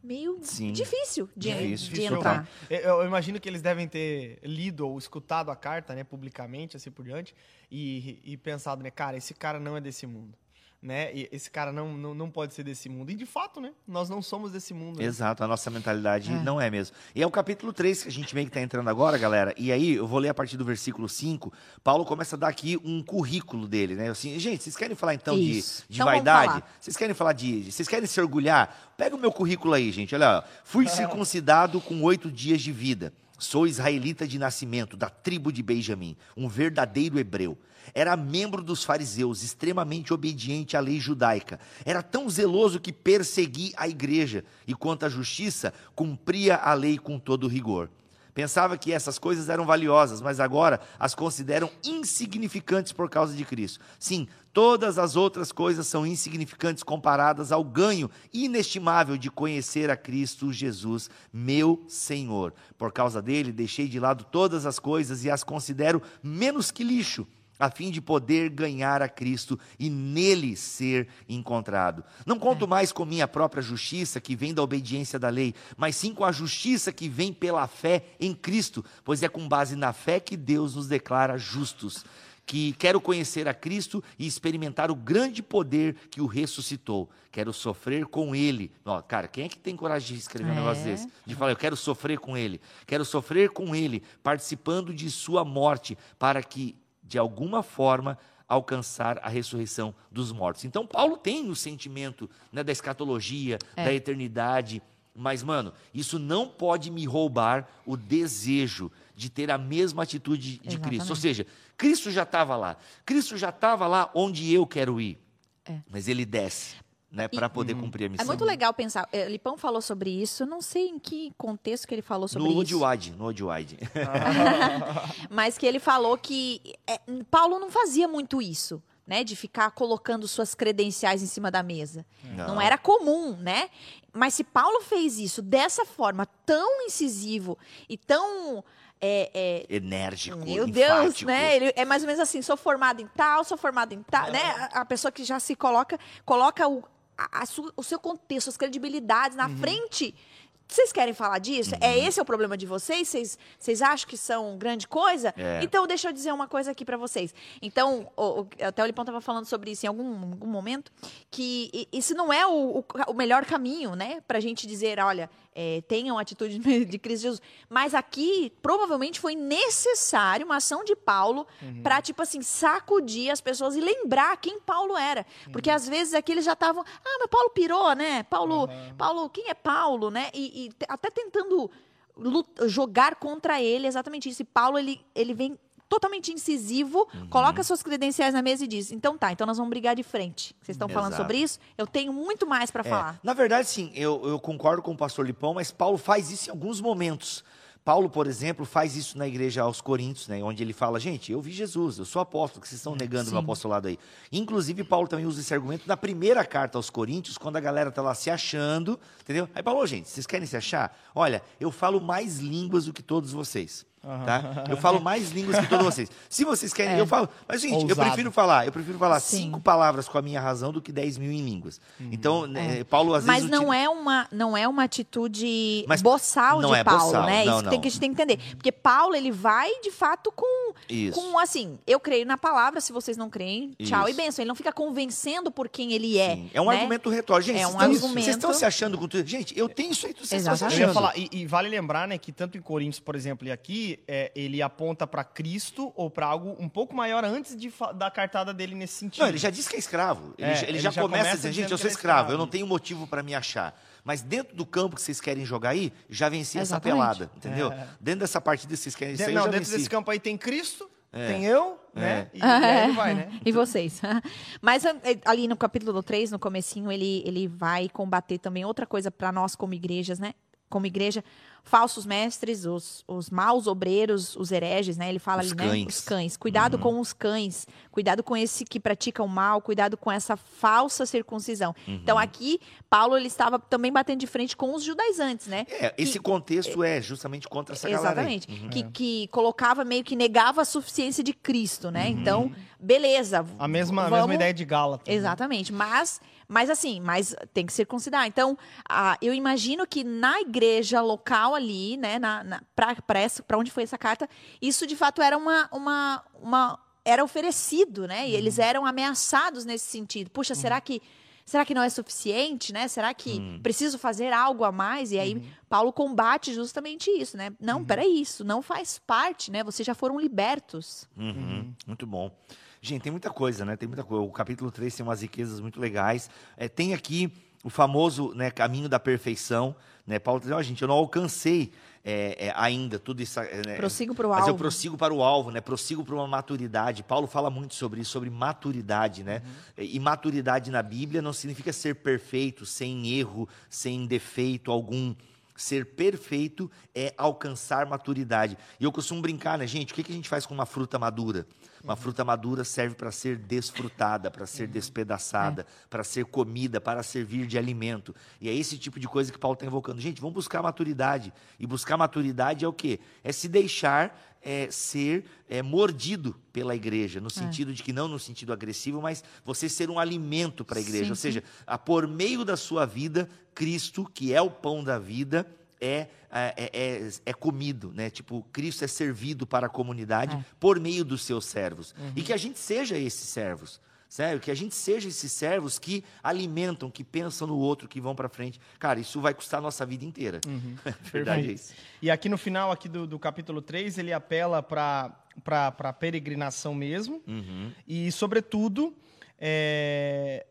meio Sim. difícil de, difícil. de entrar. Eu, eu, imagino que eles devem ter lido ou escutado a carta, né, publicamente, assim por diante, e, e pensado, né, cara, esse cara não é desse mundo né? E esse cara não, não, não pode ser desse mundo. E de fato, né? Nós não somos desse mundo. Né? Exato, a nossa mentalidade é. não é mesmo. E é o capítulo 3 que a gente meio que está entrando agora, galera. E aí, eu vou ler a partir do versículo 5. Paulo começa a dar aqui um currículo dele, né? Assim, gente, vocês querem falar então Isso. de, de então vaidade? Vocês querem falar de. Vocês querem se orgulhar? Pega o meu currículo aí, gente. Olha, ó. fui circuncidado com oito dias de vida. Sou israelita de nascimento, da tribo de Benjamim, um verdadeiro hebreu. Era membro dos fariseus, extremamente obediente à lei judaica. Era tão zeloso que persegui a igreja e, quanto à justiça, cumpria a lei com todo rigor. Pensava que essas coisas eram valiosas, mas agora as consideram insignificantes por causa de Cristo. Sim, todas as outras coisas são insignificantes comparadas ao ganho inestimável de conhecer a Cristo Jesus, meu Senhor. Por causa dele, deixei de lado todas as coisas e as considero menos que lixo a fim de poder ganhar a Cristo e nele ser encontrado. Não conto é. mais com minha própria justiça, que vem da obediência da lei, mas sim com a justiça que vem pela fé em Cristo, pois é com base na fé que Deus nos declara justos. Que quero conhecer a Cristo e experimentar o grande poder que o ressuscitou. Quero sofrer com Ele. Ó, cara, quem é que tem coragem de escrever é. um negócio desse? De falar, eu quero sofrer com Ele. Quero sofrer com Ele, participando de Sua morte, para que de alguma forma, alcançar a ressurreição dos mortos. Então, Paulo tem o sentimento né, da escatologia, é. da eternidade, mas, mano, isso não pode me roubar o desejo de ter a mesma atitude de Exatamente. Cristo. Ou seja, Cristo já estava lá. Cristo já estava lá onde eu quero ir. É. Mas ele desce né, para poder uhum. cumprir a missão. É muito legal pensar. É, Lipão falou sobre isso, não sei em que contexto que ele falou sobre no isso. Odwide, no Odwide. Mas que ele falou que é, Paulo não fazia muito isso. Né, de ficar colocando suas credenciais em cima da mesa. Não. não. era comum, né? Mas se Paulo fez isso dessa forma tão incisivo e tão é, é, enérgico, Meu Deus, né? Ele é mais ou menos assim, sou formado em tal, sou formado em tal, né? A, a pessoa que já se coloca, coloca o, a, a sua, o seu contexto, as credibilidades na uhum. frente. Vocês querem falar disso? É uhum. É esse é o problema de vocês? Vocês, vocês acham que são grande coisa? É. Então, deixa eu dizer uma coisa aqui para vocês. Então, o, o, até o Lipão estava falando sobre isso em algum, algum momento, que isso não é o, o, o melhor caminho, né? Para a gente dizer, olha, é, tenham atitude de Cristo Jesus. Mas aqui, provavelmente, foi necessário uma ação de Paulo uhum. para, tipo assim, sacudir as pessoas e lembrar quem Paulo era. Uhum. Porque às vezes aqui eles já estavam, ah, mas Paulo pirou, né? Paulo, uhum. Paulo, quem é Paulo, né? E, e até tentando lutar, jogar contra ele exatamente isso. E Paulo, ele, ele vem totalmente incisivo, Uhum. coloca suas credenciais na mesa e diz: então tá, então nós vamos brigar de frente. Vocês estão falando sobre isso? Eu tenho muito mais para É, falar. Na verdade, sim, eu, eu concordo com o pastor Lipão, mas Paulo faz isso em alguns momentos. Paulo, por exemplo, faz isso na igreja aos Coríntios, né, onde ele fala, gente, eu vi Jesus, eu sou apóstolo, que vocês estão negando o meu apostolado aí. Inclusive, Paulo também usa esse argumento na primeira carta aos Coríntios, quando a galera tá lá se achando, entendeu? Aí Paulo, "Ô, gente, vocês querem se achar? Olha, eu falo mais línguas do que todos vocês. Tá? Eu falo mais línguas que todos vocês. Se vocês querem, É. eu falo. Mas, gente, eu Ousado. prefiro falar, eu prefiro falar Sim. cinco palavras com a minha razão do que dez mil em línguas. Então, né, Paulo às É. Mas vezes. não utiliza- é uma não é uma atitude Mas boçal não de é Paulo, boçal, né? não, Isso não. tem que a gente tem que entender, porque Paulo ele vai de fato com Isso. com assim, eu creio na palavra, se vocês não creem, tchau Isso. e benção. Ele não fica convencendo por quem ele é. Sim. É um né? argumento retórico. Gente, É vocês um estão- argumento- Vocês estão se achando com tudo. Gente, eu tenho isso aí, vocês estão se. Eu achando. ia falar, e, e vale lembrar, né, que tanto em Coríntios, por exemplo, e aqui, é, ele aponta para Cristo ou para algo um pouco maior antes de da cartada dele nesse sentido. Não, ele já disse que é escravo. Ele, É, já, ele ele já já começa, começa dizendo, dizendo gente, eu sou é escravo, escravo. eu não tenho motivo para me achar. Mas dentro do campo que vocês querem jogar aí, já venci essa pelada, entendeu? É. Dentro dessa partida que vocês querem aí, não, dentro venci. desse campo aí tem Cristo, É. tem eu, né? E, e aí ele vai, né? e vocês? Mas ali no capítulo 3, no comecinho, ele, ele vai combater também outra coisa para nós como igrejas, né? Como igreja, falsos mestres, os, os maus obreiros, os hereges, né? Ele fala Os ali, cães. né? Os cães. Cuidado com os cães, cuidado com esse que pratica o mal, cuidado com essa falsa circuncisão. Então aqui, Paulo ele estava também batendo de frente com os judaizantes, né? É, esse contexto é justamente contra essa galera aí. Exatamente. Que, que colocava meio que negava a suficiência de Cristo, né? Então, beleza. A mesma, a vamos- mesma ideia de Gálatas. né? Exatamente. Mas, mas assim, mas tem que circuncidar. Então, ah, eu imagino que na igreja local ali, né, na, na, para onde foi essa carta, isso de fato era uma. uma, uma era oferecido, né? E Uhum. eles eram ameaçados nesse sentido. Puxa, será que. Será que não é suficiente, né? Será que Hum. preciso fazer algo a mais? E aí Uhum. Paulo combate justamente isso, né? Não, peraí, isso não faz parte, né? Vocês já foram libertos. Uhum, Muito bom. Gente, tem muita coisa, né? Tem muita coisa. O capítulo 3 tem umas riquezas muito legais. É, tem aqui o famoso né, caminho da perfeição. Né? Paulo diz, ó, gente, eu não alcancei é, é, ainda tudo isso. é, né? Prossigo para o Mas eu alvo. prossigo para o alvo, né? Prossigo para uma maturidade. Paulo fala muito sobre isso, sobre maturidade, né? E maturidade na Bíblia não significa ser perfeito, sem erro, sem defeito algum. Ser perfeito é alcançar maturidade. E eu costumo brincar, né, gente? O que que a gente faz com uma fruta madura? Uma fruta madura serve para ser desfrutada, para ser despedaçada, para ser comida, para servir de alimento. E é esse tipo de coisa que Paulo está invocando. Gente, vamos buscar maturidade. E buscar maturidade é o quê? É se deixar é, ser é, mordido pela igreja, no sentido de que não no sentido agressivo, mas você ser um alimento para a igreja. Sim, Ou seja, a, por meio da sua vida, Cristo, que é o pão da vida, é, é, é, é comido, né? Tipo, Cristo é servido para a comunidade É. por meio dos seus servos. E que a gente seja esses servos. Sério, que a gente seja esses servos que alimentam, que pensam no outro, que vão para frente. Cara, isso vai custar a nossa vida inteira. Verdade é Perfeito. isso. E aqui no final aqui do, do capítulo 3, ele apela para a peregrinação mesmo. Uhum. E, sobretudo, é,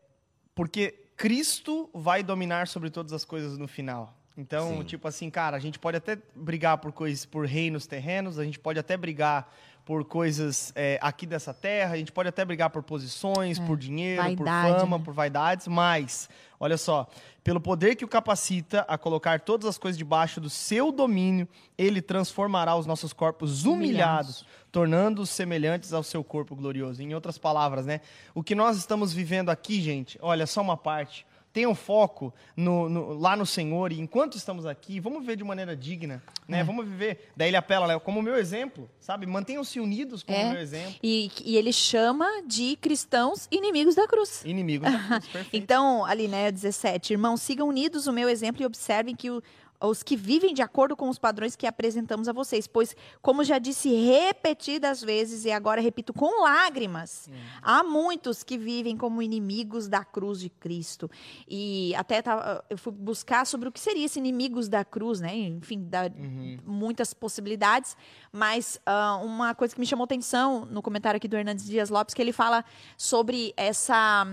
porque Cristo vai dominar sobre todas as coisas no final. Então, Sim. tipo assim, cara, a gente pode até brigar por coisas, por reinos terrenos, a gente pode até brigar por coisas é, aqui dessa terra, a gente pode até brigar por posições, por dinheiro, Vaidade, por fama, né? por vaidades, mas, olha só, pelo poder que o capacita a colocar todas as coisas debaixo do seu domínio, ele transformará os nossos corpos humilhados, Humilhados. tornando-os semelhantes ao seu corpo glorioso. Em outras palavras, né? O que nós estamos vivendo aqui, gente, olha, só uma parte. Tenham foco no- no- lá no Senhor e enquanto estamos aqui, vamos viver de maneira digna, É. né? Vamos viver. Daí ele apela, né, como meu exemplo, sabe? Mantenham-se unidos como É. meu exemplo. E, e ele chama de cristãos inimigos da cruz. Inimigos da cruz, perfeito. Então, ali, né, 17. Irmãos, sigam unidos o meu exemplo e observem que o- os que vivem de acordo com os padrões que apresentamos a vocês. Pois, como já disse repetidas vezes, e agora repito com lágrimas, há muitos que vivem como inimigos da cruz de Cristo. E até tava- eu fui buscar sobre o que seria esse inimigos da cruz, né? Enfim, da, muitas possibilidades. Mas ah, uma coisa que me chamou atenção no comentário aqui do Hernandes Dias Lopes, que ele fala sobre essa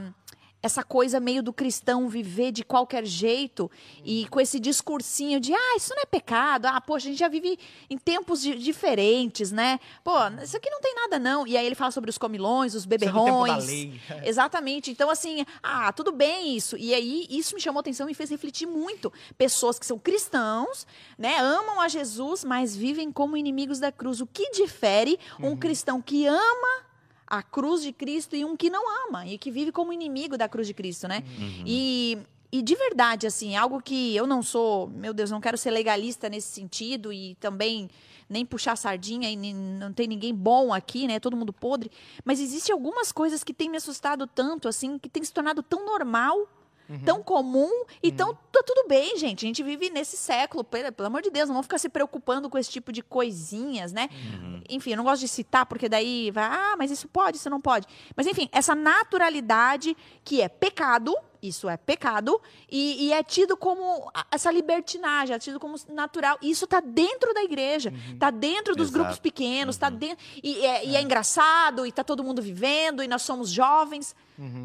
essa coisa meio do cristão viver de qualquer jeito e com esse discursinho de, ah, isso não é pecado, ah, poxa, a gente já vive em tempos di- diferentes, né? Pô, isso aqui não tem nada não. E aí ele fala sobre os comilões, os é beberrões. lei. Exatamente. Então, assim, ah, tudo bem isso. E aí, isso me chamou atenção e me fez refletir muito. Pessoas que são cristãos, né, amam a Jesus, mas vivem como inimigos da cruz. O que difere um Uhum. cristão que ama a cruz de Cristo e um que não ama e que vive como inimigo da cruz de Cristo, né? Uhum. E, e de verdade, assim, algo que eu não sou, meu Deus, não quero ser legalista nesse sentido e também nem puxar sardinha e nem- não tem ninguém bom aqui, né? Todo mundo podre. Mas existem algumas coisas que têm me assustado tanto, assim, que tem se tornado tão normal, tão comum e tão tá tudo bem, gente. A gente vive nesse século, pelo, pelo amor de Deus, não vamos ficar se preocupando com esse tipo de coisinhas, né? Enfim, eu não gosto de citar, porque daí vai, ah, mas isso pode, isso não pode. Mas enfim, essa naturalidade que é pecado, isso é pecado, e, e é tido como essa libertinagem, é tido como natural. Isso tá dentro da igreja, tá dentro dos Exato. grupos pequenos, tá dentro. E é, e é engraçado, e tá todo mundo vivendo, e nós somos jovens.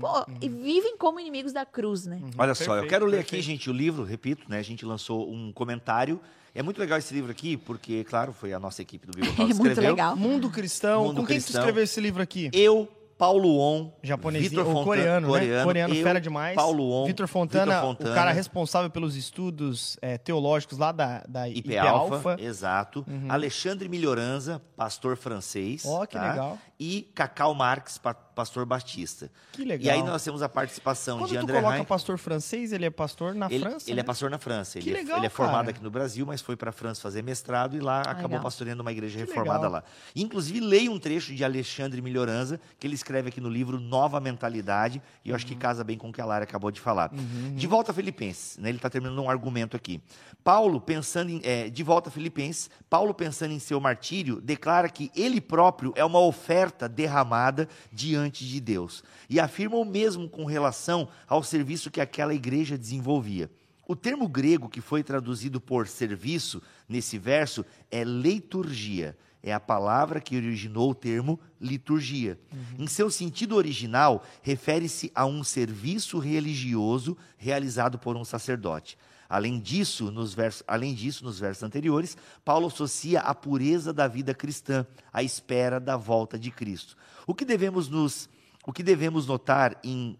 Pô, e vivem como inimigos da cruz, né? Olha só, eu quero ler perfeito. aqui, gente, o livro, repito, né? A gente lançou um comentário. É muito legal esse livro aqui, porque, claro, foi a nossa equipe do que É muito escreveu. legal. Mundo Cristão. Mundo Com quem Cristão. tu escreveu esse livro aqui? Eu, Paulo On, Japonesinho, Fontana, coreano, coreano, né? Coreano, eu, fera demais. Paulo On, Vitor Fontana, Vitor Fontana, o cara responsável pelos estudos é, teológicos lá da, da IP, IP Alpha, Alpha. exato. Alexandre Melhoranza, pastor francês. Ó, que tá? legal. E Cacau Marques, pa- pastor batista. Que legal. E aí nós temos a participação Quando de tu André coloca Hein. pastor francês, ele é pastor na Ele, França? ele é né? pastor na França. Que Ele, é- legal, ele é formado aqui no Brasil, mas foi para a França fazer mestrado e lá acabou legal. pastoreando uma igreja Que reformada legal. lá. Inclusive, leio um trecho de Alexandre Melhoranza, que ele escreve aqui no livro Nova Mentalidade, e eu acho Uhum. que casa bem com o que a Lara acabou de falar. De volta a Filipenses, né, ele está terminando um argumento aqui. Paulo, pensando em. é, de volta a Filipenses, Paulo, pensando em seu martírio, declara que ele próprio é uma oferta derramada diante de Deus. E afirma o mesmo com relação ao serviço que aquela igreja desenvolvia. O termo grego que foi traduzido por serviço nesse verso é leiturgia. É a palavra que originou o termo liturgia. Em seu sentido original, refere-se a um serviço religioso realizado por um sacerdote. Além disso, nos versos, além disso, nos versos anteriores, Paulo associa a pureza da vida cristã à espera da volta de Cristo. O que devemos nos o que devemos notar em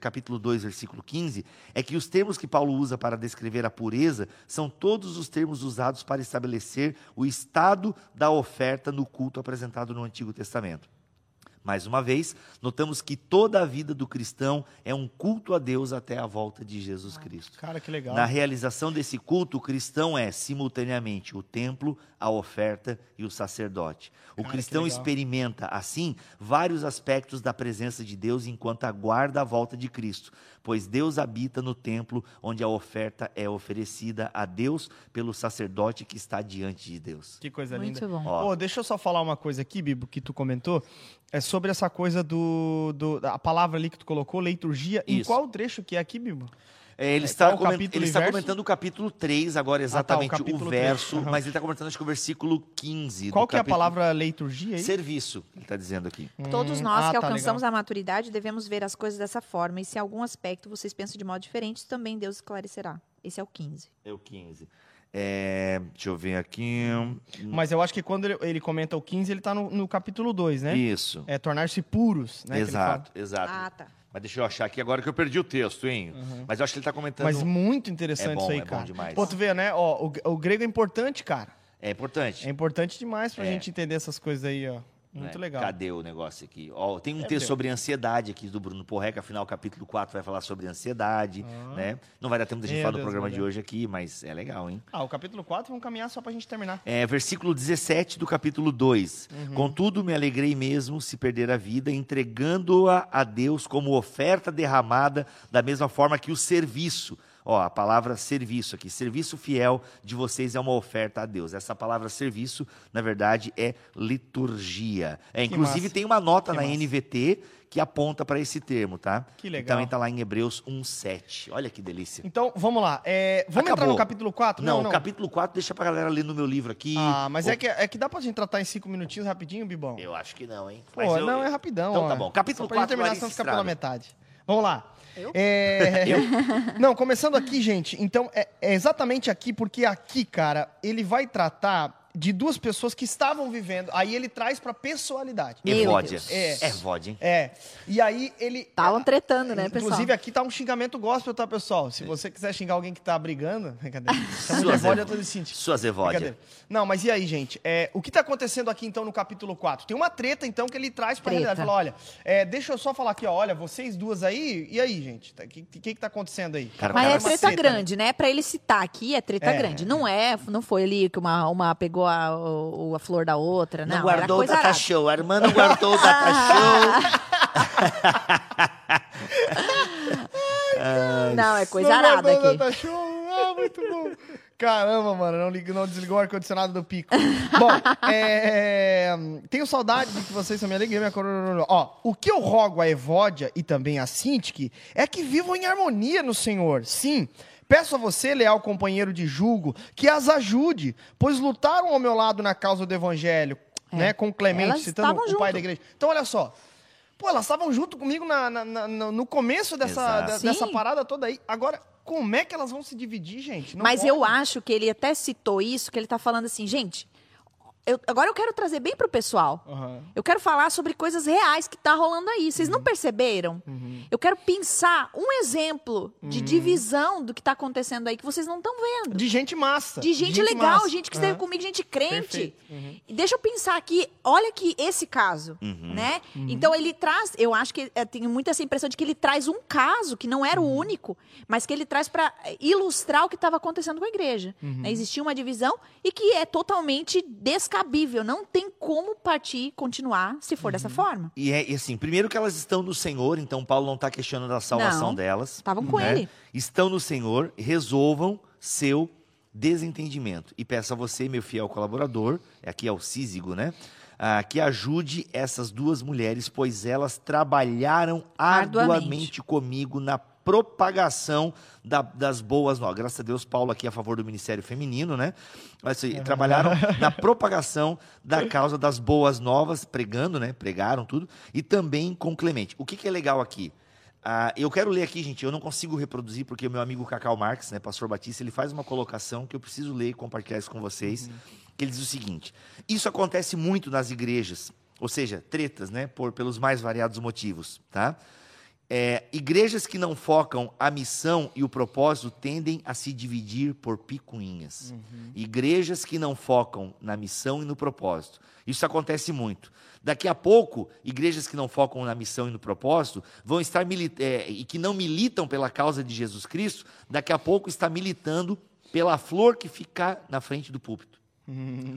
capítulo 2, versículo 15, é que os termos que Paulo usa para descrever a pureza são todos os termos usados para estabelecer o estado da oferta no culto apresentado no Antigo Testamento. Mais uma vez, notamos que toda a vida do cristão é um culto a Deus até a volta de Jesus Cristo. Cara, que legal. Na realização desse culto, o cristão é simultaneamente o templo, a oferta e o sacerdote. O Cara, cristão experimenta, assim, vários aspectos da presença de Deus enquanto aguarda a volta de Cristo, pois Deus habita no templo onde a oferta é oferecida a Deus pelo sacerdote que está diante de Deus. Que coisa Muito linda. bom. Ó. Ô, deixa eu só falar uma coisa aqui, Bibo, que tu comentou. É sobre essa coisa do, do- A palavra ali que tu colocou, liturgia. Em Isso. qual trecho que é aqui, Bibo? É, ele É, está, o coment- capítulo ele está comentando o capítulo 3, agora exatamente o, capítulo verso. Aham. mas ele está comentando acho que o versículo 15. Qual do que é a capítulo- palavra liturgia aí? Serviço, ele está dizendo aqui. Todos Hum, nós ah, que tá, alcançamos legal. a maturidade devemos ver as coisas dessa forma. E se em algum aspecto vocês pensam de modo diferente, também Deus esclarecerá. Esse é o 15. É o 15. É, deixa eu ver aqui. Mas eu acho que quando ele, ele comenta o 15, ele tá no, no capítulo 2, né? Isso. É tornar-se puros, né? exato, exato. Ah, tá. Mas deixa eu achar aqui agora que eu perdi o texto, hein? Mas eu acho que ele está comentando. Mas muito interessante É bom, isso aí, é bom cara. demais. Pô, tu vê, né? Ó, o, o grego é importante, cara. É importante. É importante demais pra É. gente entender essas coisas aí, ó. Muito né? legal. Cadê o negócio aqui? Ó, tem um É, texto meu. sobre ansiedade aqui do Bruno Porreca, afinal, o capítulo 4 vai falar sobre ansiedade, né? Não vai dar tempo da gente Meu falar Deus, programa de hoje aqui, mas é legal, hein? Ah, o capítulo 4, vamos caminhar só pra gente terminar. É, versículo 17 do capítulo 2. Uhum. Contudo, me alegrei mesmo se perder a vida, entregando-a a Deus como oferta derramada, da mesma forma que o serviço. Ó, a palavra serviço aqui, serviço fiel de vocês é uma oferta a Deus. Essa palavra serviço, na verdade, é liturgia. É, Que inclusive, massa. tem uma nota Que na massa. NVT que aponta para esse termo, tá? Que legal. Também está lá em Hebreus 1,7. Olha que delícia. Então, vamos lá. É, vamos entrar Acabou. no capítulo 4? Não, Não, não. capítulo 4 deixa pra galera ler no meu livro aqui. Ah, mas Ou- é que, é que dá pra gente tratar em cinco minutinhos rapidinho, Bibão? Eu acho que não, hein? Pô, Mas eu- não, é rapidão. Então ó. tá bom. Capítulo Só pra gente 4, terminar, senão fica pela metade. Vamos lá. Eu? É, Não, começando aqui, gente. Então, é, é exatamente aqui, porque aqui, cara, ele vai tratar de duas pessoas que estavam vivendo. Aí ele traz pra pessoalidade. Meu Evódia. Deus. É. Evódia, hein? É. E aí ele. Estavam tretando, né, pessoal? Inclusive, aqui tá um xingamento gospel, tá, pessoal? Se você quiser xingar alguém que tá brigando. Brincadeira. Suas Evódia. Suas Evódia. Brincadeira. Não, mas e aí, gente? É, o que tá acontecendo aqui, então, no capítulo 4? Tem uma treta, então, que ele traz pra Treta. realidade. Fala, olha, é, deixa eu só falar aqui, ó, olha, vocês duas aí, e aí, gente? O tá, que, que, que tá acontecendo aí? Cara, Mas cara, é treta treta, grande, né? Pra ele citar aqui, é treta É. grande. Não é, não foi ali que uma, uma pegou a, o- a flor da outra, não. Não guardou o data show. A irmã não guardou o data show. Não, é coisa Não arada aqui. data show? Ah, muito bom. Caramba, mano, não, ligou, não desligou o ar-condicionado do pico. Bom, é, tenho saudade de que vocês também alegria minha coroa. Ó, o que eu rogo a Evódia e também a Sintique é que vivam em harmonia no Senhor. Sim. Peço a você, leal companheiro de julgo, que as ajude, pois lutaram ao meu lado na causa do evangelho, né, com Clemente, É. Elas citando o pai junto. da igreja. Então, olha só. Pô, elas estavam junto comigo na- na- na- no começo dessa, de- dessa parada toda aí. Agora, como é que elas vão se dividir, gente? Não Mas pode. eu acho que ele até citou isso, que ele tá falando assim, gente. Eu- agora eu quero trazer bem pro pessoal. Aham. Eu quero falar sobre coisas reais que tá rolando aí. Vocês Uhum. não perceberam? Eu quero pensar um exemplo Uhum. de divisão do que tá acontecendo aí que vocês não estão vendo. De gente massa. De gente, legal, massa. gente que esteve comigo, gente crente. Uhum. E deixa eu pensar aqui, olha que esse caso, né? Uhum. Então ele traz, eu acho que eu tenho muito essa impressão de que ele traz um caso que não era Uhum. o único, mas que ele traz para ilustrar o que estava acontecendo com a igreja. Uhum. né? Existia uma divisão e que é totalmente descabível, não tem como partir continuar se for Uhum. dessa forma. E é e assim, primeiro que elas estão no Senhor, então Paulo não está questionando a salvação Não. delas. Estavam com né? ele. Estão no Senhor, resolvam seu desentendimento. E peço a você, meu fiel colaborador, aqui é o Císigo, né? ah, que ajude essas duas mulheres, pois elas trabalharam Arduamente. arduamente comigo na propagação da- das boas novas. Graças a Deus, Paulo aqui é a favor do ministério feminino, né? Assim, trabalharam na propagação da causa das boas novas, pregando, né? Pregaram tudo. E também com Clemente. O que, que é legal aqui? Ah, eu quero ler aqui, gente, eu não consigo reproduzir, porque o meu amigo Cacau Marques, né, pastor Batista, ele faz uma colocação que eu preciso ler e compartilhar isso com vocês, que ele diz o seguinte, isso acontece muito nas igrejas, ou seja, tretas, né, por, pelos mais variados motivos, tá? É, igrejas que não focam a missão e o propósito tendem a se dividir por picuinhas. Igrejas que não focam na missão e no propósito. Isso acontece muito. Daqui a pouco, igrejas que não focam na missão e no propósito vão estar é, e que não militam pela causa de Jesus Cristo, daqui a pouco está militando pela flor que fica na frente do púlpito.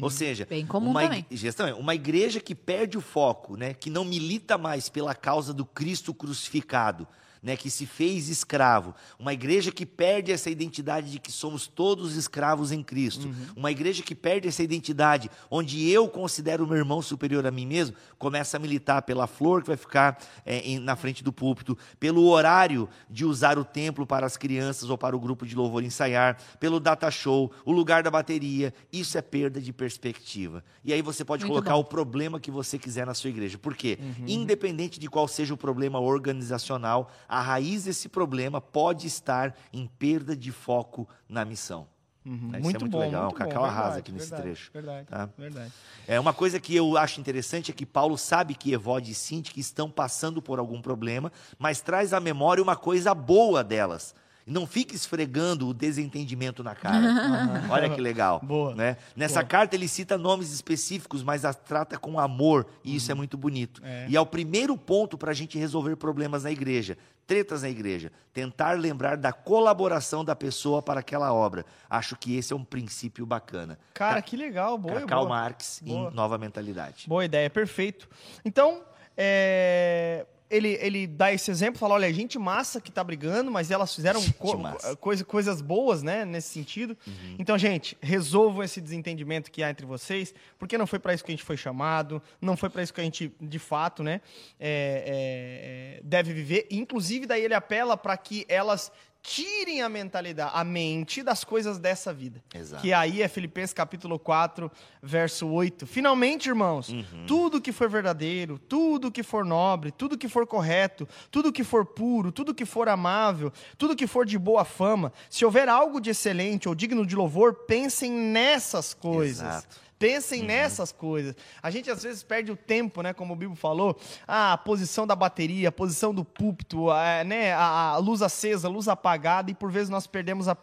Ou seja, Bem comum uma, também. gestão, uma igreja que perde o foco, né, que não milita mais pela causa do Cristo crucificado, né, que se fez escravo, uma igreja que perde essa identidade de que somos todos escravos em Cristo, Uhum. uma igreja que perde essa identidade, onde eu considero o meu irmão superior a mim mesmo, começa a militar pela flor que vai ficar é, na frente do púlpito, pelo horário de usar o templo para as crianças ou para o grupo de louvor ensaiar, pelo data show, o lugar da bateria, isso é perda de perspectiva. E aí você pode Muito colocar bom. o problema que você quiser na sua igreja. Por quê? Uhum. Independente de qual seja o problema organizacional, a raiz desse problema pode estar em perda de foco na missão. Né? Isso é muito bom, legal. muito o Cacau bom, arrasa verdade, aqui nesse verdade, trecho. Verdade, tá? verdade. É uma coisa que eu acho interessante é que Paulo sabe que Evode e Sinti que estão passando por algum problema, mas traz à memória uma coisa boa delas. Não fica esfregando o desentendimento na cara. Olha que legal. Boa. Né? Nessa Boa. carta ele cita nomes específicos, mas as trata com amor, e isso é muito bonito. É. E é o primeiro ponto para a gente resolver problemas na igreja, tretas na igreja. Tentar lembrar da colaboração da pessoa para aquela obra. Acho que esse é um princípio bacana. Cara, que legal, boa, Cacau boa. Marx Boa. em Nova Mentalidade. Boa ideia, perfeito. Então, é, ele, ele dá esse exemplo, fala, olha, gente massa que tá brigando, mas elas fizeram co-. Uhum. coisa- coisas boas, né, nesse sentido. Então, gente, resolvam esse desentendimento que há entre vocês, porque não foi para isso que a gente foi chamado, não foi para isso que a gente, de fato, né, é, é, é, deve viver. Inclusive, daí ele apela para que elas tirem a mentalidade, a mente das coisas dessa vida. Exato. Que aí é Filipenses capítulo 4, verso 8. Finalmente, irmãos, Uhum. tudo que for verdadeiro, tudo que for nobre, tudo que for correto, tudo que for puro, tudo que for amável, tudo que for de boa fama, se houver algo de excelente ou digno de louvor, pensem nessas coisas. Exato. Pensem Uhum. nessas coisas. A gente às vezes perde o tempo, né? Como o Bibo falou, ah, a posição da bateria, a posição do púlpito, a, né? a, a luz acesa, a luz apagada, e por vezes nós perdemos a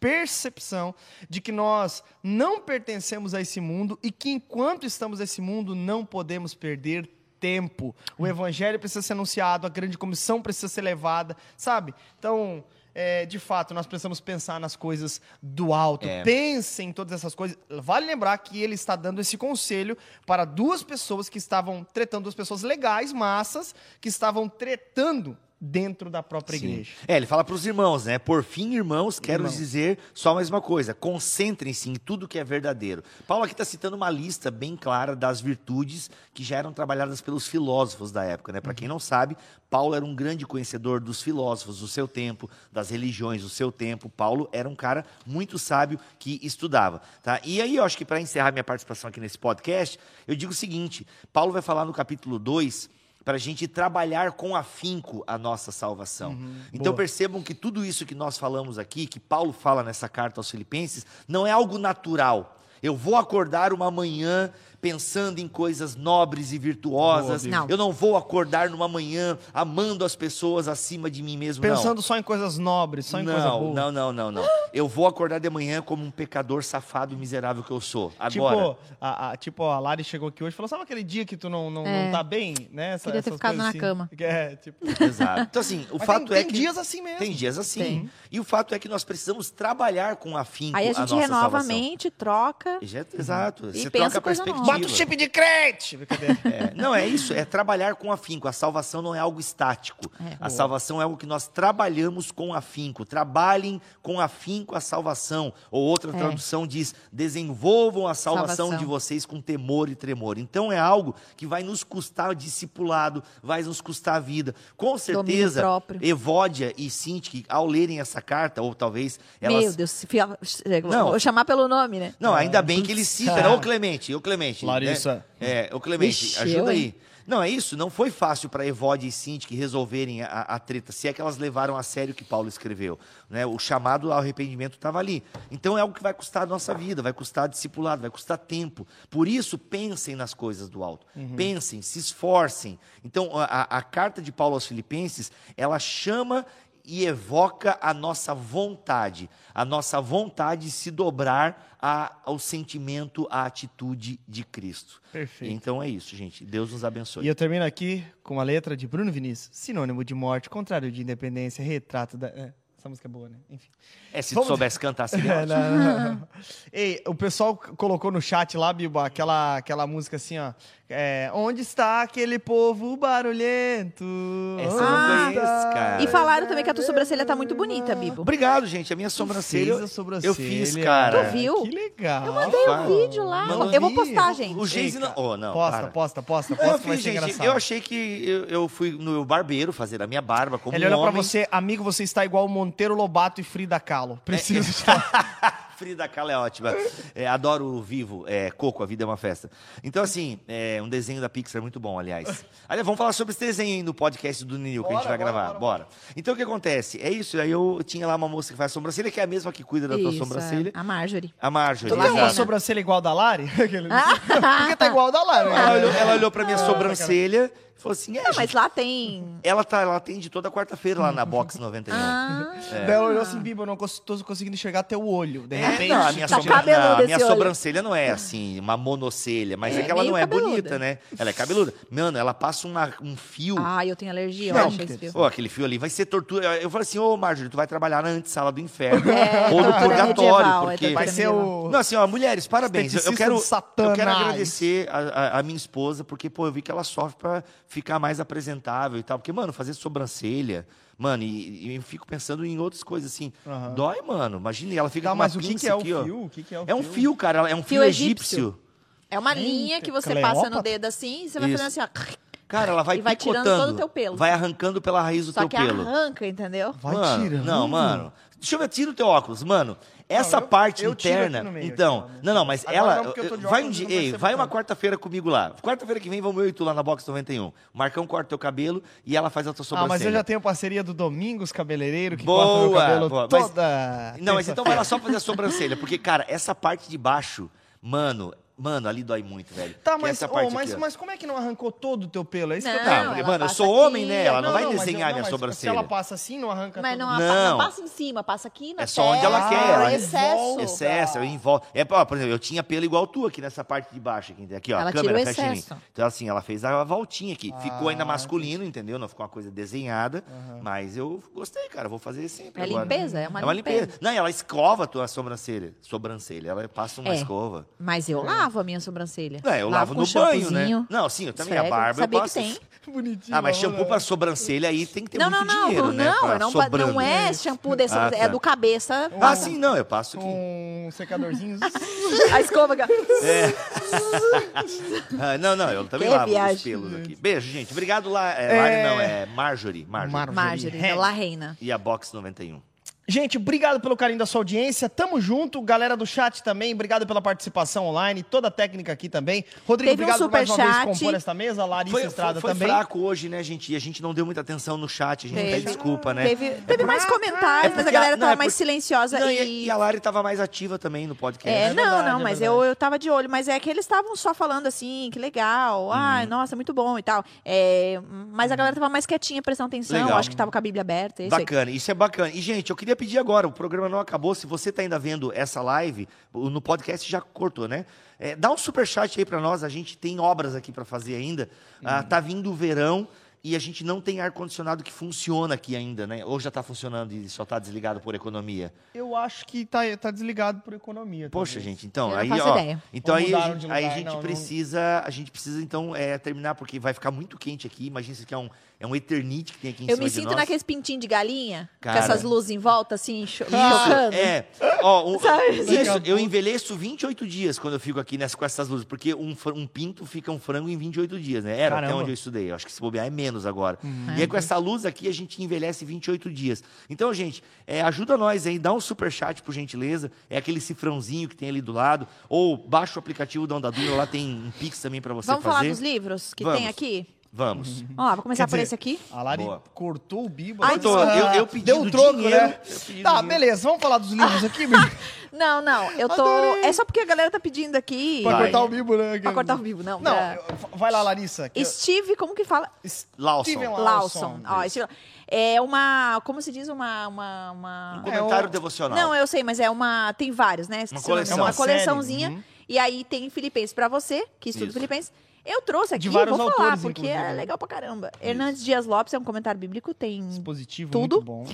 percepção de que nós não pertencemos a esse mundo e que enquanto estamos nesse mundo não podemos perder tempo. O evangelho precisa ser anunciado, a grande comissão precisa ser levada, sabe? Então, é, de fato, nós precisamos pensar nas coisas do alto. É. Pensem em todas essas coisas. Vale lembrar que ele está dando esse conselho para duas pessoas que estavam tretando, duas pessoas legais, massas, que estavam tretando dentro da própria Sim. igreja. É, ele fala para os irmãos, né? Por fim, irmãos, quero dizer só mais uma coisa: concentrem-se em tudo que é verdadeiro. Paulo aqui está citando uma lista bem clara das virtudes que já eram trabalhadas pelos filósofos da época, né? Para quem não sabe, Paulo era um grande conhecedor dos filósofos do seu tempo, das religiões do seu tempo. Paulo era um cara muito sábio que estudava, tá? E aí eu acho que para encerrar minha participação aqui nesse podcast, eu digo o seguinte: Paulo vai falar no capítulo 2 para a gente trabalhar com afinco a nossa salvação. então boa. percebam que tudo isso que nós falamos aqui, que Paulo fala nessa carta aos Filipenses, não é algo natural. Eu vou acordar uma manhã pensando em coisas nobres e virtuosas. Boa, Não. eu não vou acordar numa manhã amando as pessoas acima de mim mesmo. não. Pensando só em coisas nobres, só em coisa não, boa. não, não, não, não. Eu vou acordar de manhã como um pecador safado e miserável que eu sou. Agora, Tipo a, a- tipo, a Lari chegou aqui hoje e falou: sabe aquele dia que tu não, não, É. não tá bem? Né? Essa- Queria ter ficado coisas na assim. cama. É, tipo. Exato. Então, assim, o Mas fato tem, é tem que. dias assim mesmo. Tem dias assim. Tem. E o fato é que nós precisamos trabalhar com afinco Aí a a gente nossa renova salvação. a mente, troca. Exato. E Você pensa troca a coisa perspectiva. Bota o chip de crente! É, não, é isso, é trabalhar com afinco. A salvação não é algo estático. É. A salvação é algo que nós trabalhamos com afinco. Trabalhem com afinco a salvação. Ou outra É. tradução diz: desenvolvam a salvação, Salvação. de vocês com temor e tremor. Então é algo que vai nos custar discipulado, vai nos custar a vida. Com certeza. Evódia e Sinti, ao lerem essa carta, ou talvez elas Meu Deus, se Não. vou chamar pelo nome, né? não, ainda bem que ele cita? Ô Clemente, ô Clemente. Larissa. Né? É, ô Clemente, Vixe, ajuda eu, aí. Não, é isso, não foi fácil para Evode e Cinti que resolverem a, a treta, se é que elas levaram a sério o que Paulo escreveu. Né? O chamado ao arrependimento estava ali. Então é algo que vai custar a nossa vida, vai custar discipulado, vai custar tempo. Por isso, pensem nas coisas do alto. Pensem, se esforcem. Então, a, a- a carta de Paulo aos Filipenses, ela chama e evoca a nossa vontade, a nossa vontade de se dobrar a- ao sentimento, à atitude de Cristo. Perfeito. Então é isso, gente. Deus nos abençoe. E eu termino aqui com a letra de Bruno Vinícius. Sinônimo de morte, contrário de independência, retrato da. é, essa música é boa, né? Enfim. É, se tu Vamos- soubesse cantar, seria É, ótimo. não, não, não. Ei, o pessoal colocou no chat lá, Biba, aquela, aquela música assim, ó. É, Onde está aquele povo barulhento? Essa eu não Ah. conheço, cara. E falaram também que a tua sobrancelha tá muito bonita, Bibo. Obrigado, gente. A minha sobrancelha. fez a sobrancelha. Eu fiz, cara. Tu viu? Que legal. Eu mandei um vídeo lá. Mandou eu vou postar, gente. O Geise Ei, não. Oh, não. Posta, para. posta, posta, Não, posta, eu fiz, gente. Eu achei que eu, eu fui no barbeiro fazer a minha barba como Ele um olhou pra homem. você, amigo, você está igual Monteiro Lobato e Frida Kahlo. Preciso de Frida Kahlo é ótima. É, adoro o vivo. É, Coco, a vida é uma festa. Então, assim, é um desenho da Pixar muito bom, aliás. Aliás, vamos falar sobre esse desenho aí no podcast do Nil que a gente vai bora, gravar. bora, Bora. Então, o que acontece? É isso. Aí eu tinha lá uma moça que faz sobrancelha, que é a mesma que cuida da tua Isso, sobrancelha. é. A Marjorie. A Marjorie. Tô Tem uma sobrancelha igual da Lari? Ah. Porque tá igual da Lari. Ela né? olhou, ela olhou pra minha sobrancelha e falou assim: é, Não, mas lá tem. ela, tá, ela atende toda quarta-feira lá na Box 91. Ah, Daí ela olhou assim, Biba, eu não tô conseguindo enxergar teu olho. É, repente. não, a minha, Tá sobran- não, a minha esse olho. sobrancelha não é assim, uma monocelha, mas é, É, que ela não é cabeluda. bonita, né? Ela é cabeluda. Mano, ela passa uma- um fio. ah, eu tenho alergia, eu Não, acho esse fio. Ô, aquele fio ali vai ser tortura. Eu falei assim, ô Marjorie, tu vai trabalhar na antessala do inferno. É, ou no purgatório, medieval, é porque. Vai ser o. Não, assim, ó, mulheres, parabéns. Eu, eu quero, eu quero agradecer a, a- a minha esposa, porque, pô, eu vi que ela sofre pra ficar mais apresentável e tal. Porque, mano, fazer sobrancelha, mano, e, e eu fico pensando em outras coisas assim. Aham. Dói, mano. Imagina, ela fica Tá, com uma mas o que, pinça que é o aqui, ó. fio? O que, que é o É um fio? fio, cara. É um fio, Fio egípcio. egípcio. É uma linha que você Cleópatra? passa no dedo assim e você vai Isso. fazendo assim, ó. Cara, ela vai E vai tirando todo o teu pelo. Vai arrancando pela raiz do Só teu que pelo. arranca, entendeu? Vai mano, tirando. Não, mano. Deixa eu ver, tira o teu óculos, mano. Essa eu- parte eu interna. meio, então, ó. não, não, mas Agora ela. não, vai um dia, não ei, vai uma quarta-feira comigo lá. Quarta-feira que vem vamos eu e tu lá na Box 91. O Marcão corta teu cabelo e ela faz a tua Ah, sobrancelha. mas eu já tenho parceria do Domingos Cabeleireiro, que Boa, corta meu cabelo boa, mas- toda Não, mas então vai lá só fazer a sobrancelha, porque, cara, essa parte de baixo, mano, mano, ali dói muito, velho. Tá, mas, essa parte mas, aqui, mas como é que não arrancou todo o teu pelo? É isso que eu Não, Tá, porque, mano, eu sou aqui, homem, né? Ela não, vai mas eu- desenhar não, minha mas sobrancelha. Se ela passa assim, não arranca Mas não, Não. não passa em cima, passa aqui na É só onde ela quer, ela excesso. envolve. Excesso, eu envolvo. É, ó, por exemplo, eu tinha pelo igual tu aqui nessa parte de baixo. Aqui, aqui ó, Ela a câmera, fecha em mim. excesso. Então, assim, ela fez a voltinha aqui. Ficou ainda Ah, masculino, entendeu? Não ficou uma coisa desenhada. Mas eu gostei, cara. Vou fazer sempre É agora. limpeza, é uma É uma limpeza. limpeza. Não, e ela escova a tua sobrancelha. Sobrancelha. Ela passa uma É. escova. Mas eu lavo a minha sobrancelha. É, eu lavo com no banho, né? Não, sim, eu também. A Esfrego. barba Sabia eu que posso... tem. Bonitinho. Ah, mas shampoo pra sobrancelha aí tem que ter Não, não, muito não, dinheiro, né? não, pra não, sobrando. não é shampoo desse, Ah, é tá. do cabeça. Ah, sim, não, eu passo aqui. Um secadorzinho. A escova. Ah, não, não, eu também Que lavo os viagem. pelos aqui. Beijo, gente. Obrigado lá. É, Lari não, é Marjorie. Marjorie. Mar- Marjorie, Marjorie. La Reina. E a Box 91. Gente, obrigado pelo carinho da sua audiência. Tamo junto. Galera do chat também, obrigado pela participação online. Toda a técnica aqui também. Rodrigo, Teve um obrigado por mais uma vez superchat. compor esta mesa. Larissa Foi, foi, Estrada foi também. fraco hoje, né, gente? E a gente não deu muita atenção no chat. A gente pede desculpa, né? Teve, teve mais comentários, É mas a galera a- não, tava é mais silenciosa Não, e... e, a Lari tava mais ativa também no podcast. É, É não, verdade, não, é mas eu, eu tava de olho. Mas é que eles estavam só falando assim, que legal. Uhum. Ai, nossa, muito bom e tal. É, mas a galera tava mais quietinha, prestando atenção. Legal. Acho que tava com a Bíblia aberta. é isso aí. Bacana, isso é bacana. E, gente, eu queria pedir agora, o programa não acabou. Se você está ainda vendo essa live, no podcast já cortou, né? É, dá um superchat aí para nós, a gente tem obras aqui para fazer ainda. Ah, tá vindo o verão e a gente não tem ar-condicionado que funciona aqui ainda, né? Ou já está funcionando e só está desligado por economia. Eu acho que tá, tá desligado por economia. Poxa, talvez. gente, então, Eu não aí, ó. Então Ou aí a gente, de aí a lugar, gente não, não- precisa, a gente precisa então é, terminar porque vai ficar muito quente aqui. Imagina isso aqui é um é um eternite que tem aqui em Eu cima me de sinto nós. naqueles pintinhos de galinha, Cara. com essas luzes em volta, assim, cho me Ah, chocando. É, ó, um- Sabe? isso, eu envelheço 28 dias quando eu fico aqui nessa, com essas luzes, porque um, um pinto fica um frango em 28 dias, né? Era até Caramba. onde eu estudei, eu acho que se bobear é menos agora. E aí com essa luz aqui a gente envelhece 28 dias. Então, gente, é, ajuda nós aí, dá um super chat por gentileza, é aquele cifrãozinho que tem ali do lado, ou baixa o aplicativo da Ondadura, lá tem um Pix também pra você Vamos fazer. falar dos livros que Vamos. tem aqui? Vamos. Vamos lá, vou começar Quer por dizer, esse aqui. A Lari Boa. cortou o bibo. Né? Tô, eu, eu pedi Deu um troco, dinheiro, né? eu pedi Tá, dinheiro. beleza. Vamos falar dos livros aqui, Bibo? Não, não, eu tô... Adorei. É só porque a galera tá pedindo aqui... Pra Vai. cortar o bibo, né? Pra cortar o vivo, não. Não, pra- eu- vai lá, Larissa. que eu- Steve, como que fala? Lawson. Steven Um Lawson. Ó, Isso. esse- é uma, como se diz, uma, uma, uma- comentário É o- devocional. Não, eu sei, mas é uma, tem vários, né? Esqueci o nome. coleção. É uma É uma série. coleçãozinha. Uhum. E aí tem Filipenses pra você, que estuda Isso. Filipenses. Eu trouxe aqui, De vários vou falar, autores, porque inclusive, é legal pra caramba. Hernandes Dias Lopes é um comentário bíblico, tem... Dispositivo Tudo. muito bom.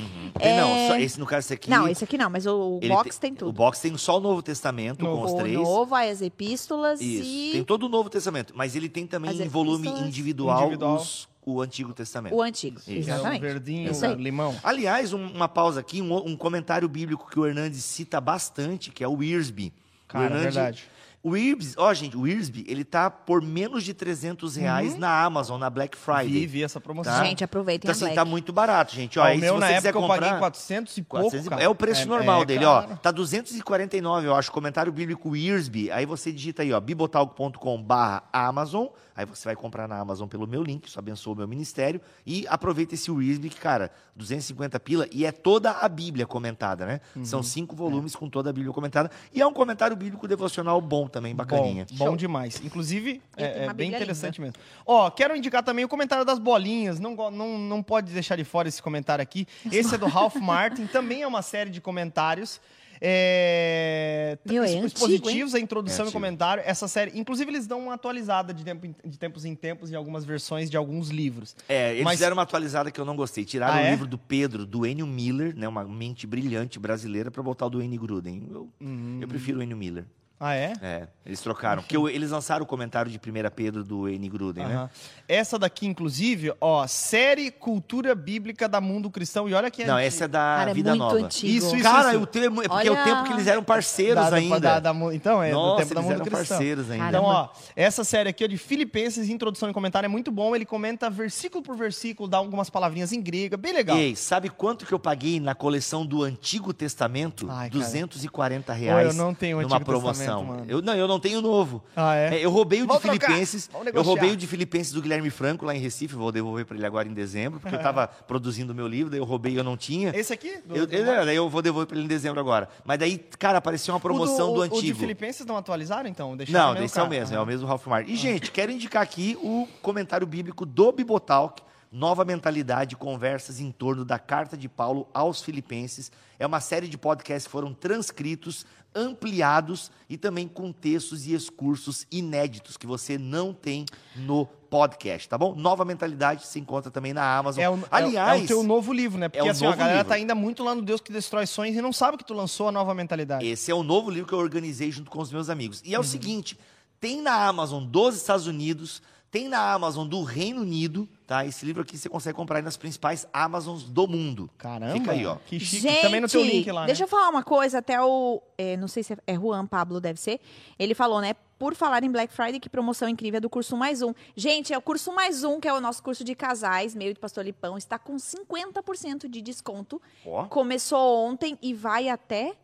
Tem, Não, É- só esse no caso esse aqui. Não, esse aqui não, mas o, o ele box tem, tudo. O box tem só o Novo Testamento Novo. com os O três. Novo, as epístolas Isso. e Tem todo o Novo Testamento, mas ele tem também As em volume individual, Individual. os- o Antigo Testamento. o antigo. Isso. É o Exatamente. verdinho, Isso aí. o limão. Aliás, um- uma pausa aqui, um, um comentário bíblico que o Hernandes cita bastante, que é o Wiersbe. Cara, o Hernandes- verdade. O Wiersbe, ó, gente, o Wiersbe, ele tá por menos de 300 reais na Amazon, na Black Friday. Vi, vi essa promoção. Tá? Gente, aproveitem Então, a assim, Black. tá muito barato, gente. Ó, Ó, aí, o meu, se na você época, quiser eu comprar, paguei 400 e pouco, 400 cara. É o preço É- normal é dele, caro. ó. Tá 249, eu acho. Comentário bíblico Wiersbe. Aí você digita aí, ó, bibotalco.com barra Amazon. Aí você vai comprar na Amazon pelo meu link, isso abençoa o meu ministério. E aproveita esse Wiersbe, que, cara, 250 pila. E é toda a Bíblia comentada, né? Uhum. São cinco volumes com toda a Bíblia comentada. E é um comentário bíblico devocional bom também, bacaninha. Bom, bom demais. Inclusive, é, é bem interessante mesmo. Ó, quero indicar também o comentário das bolinhas. Não, não, não pode deixar de fora esse comentário aqui. Esse é do Ralph Martin. Também é uma série de comentários. É, Meu, é positivos, a introdução É e comentário. Essa série, inclusive, eles dão uma atualizada de, tempo em- de tempos em tempos em algumas versões de alguns livros. É, eles Mas- fizeram uma atualizada que eu não gostei. Tiraram Ah, o é? livro do Pedro, do Enio Miller, né? Uma mente brilhante brasileira, pra botar o do N. Gruden. Eu, Hum. eu prefiro o Enio Miller. Ah, é? É, eles trocaram. Porque eles lançaram o comentário de 1 Pedro do N. Gruden, né? Aham. Essa daqui, inclusive, ó, série Cultura Bíblica da Mundo Cristão. E olha que Não, antiga. essa é da Cara, é Vida muito Nova. antigo. Isso, isso, Cara, isso. o tempo, é porque é o Olha- tempo que eles eram parceiros Da- da- ainda. da- da Mu- então, é, do Nossa, tempo da eles Mundo eram Cristão. parceiros ainda. Então, ó, essa série aqui ó, de Filipenses, introdução e comentário, é muito bom. Ele comenta versículo por versículo, dá algumas palavrinhas em grega, bem legal. Ei, sabe quanto que eu paguei na coleção do Antigo Testamento? Ai, cara. 240 Pô, reais. eu não tenho o numa Antigo promoção. Testamento, mano. Eu, não, eu não tenho o novo. Ah, é? eu roubei o de Vamos trocar. Filipenses. Eu roubei o de Filipenses do Guilherme Franco lá em Recife. Vou devolver para ele agora em dezembro, porque eu estava produzindo o meu livro, daí eu roubei e eu não tinha. Esse aqui? Do- Eu, do- eu- daí eu vou devolver para ele em dezembro agora. Mas daí, cara, apareceu uma promoção o do, O de antigo. Filipenses não atualizaram, então? Deixaram Não, esse é o mesmo, é Ah. o mesmo Ralph Martin. E, gente, quero indicar aqui o comentário bíblico do Bibotalk, Nova Mentalidade, conversas em torno da carta de Paulo aos Filipenses. É uma série de podcasts que foram transcritos, ampliados e também com textos e excursos inéditos que você não tem no podcast, tá bom? Nova Mentalidade se encontra também na Amazon. É o, Aliás, é o teu novo livro, né? Porque é assim, a galera livro. tá ainda muito lá no Deus que destrói sonhos e não sabe que tu lançou a nova mentalidade. Esse é o novo livro que eu organizei junto com os meus amigos. E é Uhum. o seguinte: tem na Amazon dos Estados Unidos, tem na Amazon do Reino Unido, tá? Esse livro aqui você consegue comprar aí nas principais Amazons do mundo. Caramba, Fica aí, ó. que chique. Gente, Também no teu link lá, deixa né? eu falar uma coisa, até o, é, não sei se é Juan Pablo, deve ser, ele falou, né, por falar em Black Friday, que promoção incrível é do curso Mais Um. Gente, é o curso Mais Um, que é o nosso curso de casais, meio de Pastor Lipão, está com 50% de desconto. Ó. Começou ontem e vai até,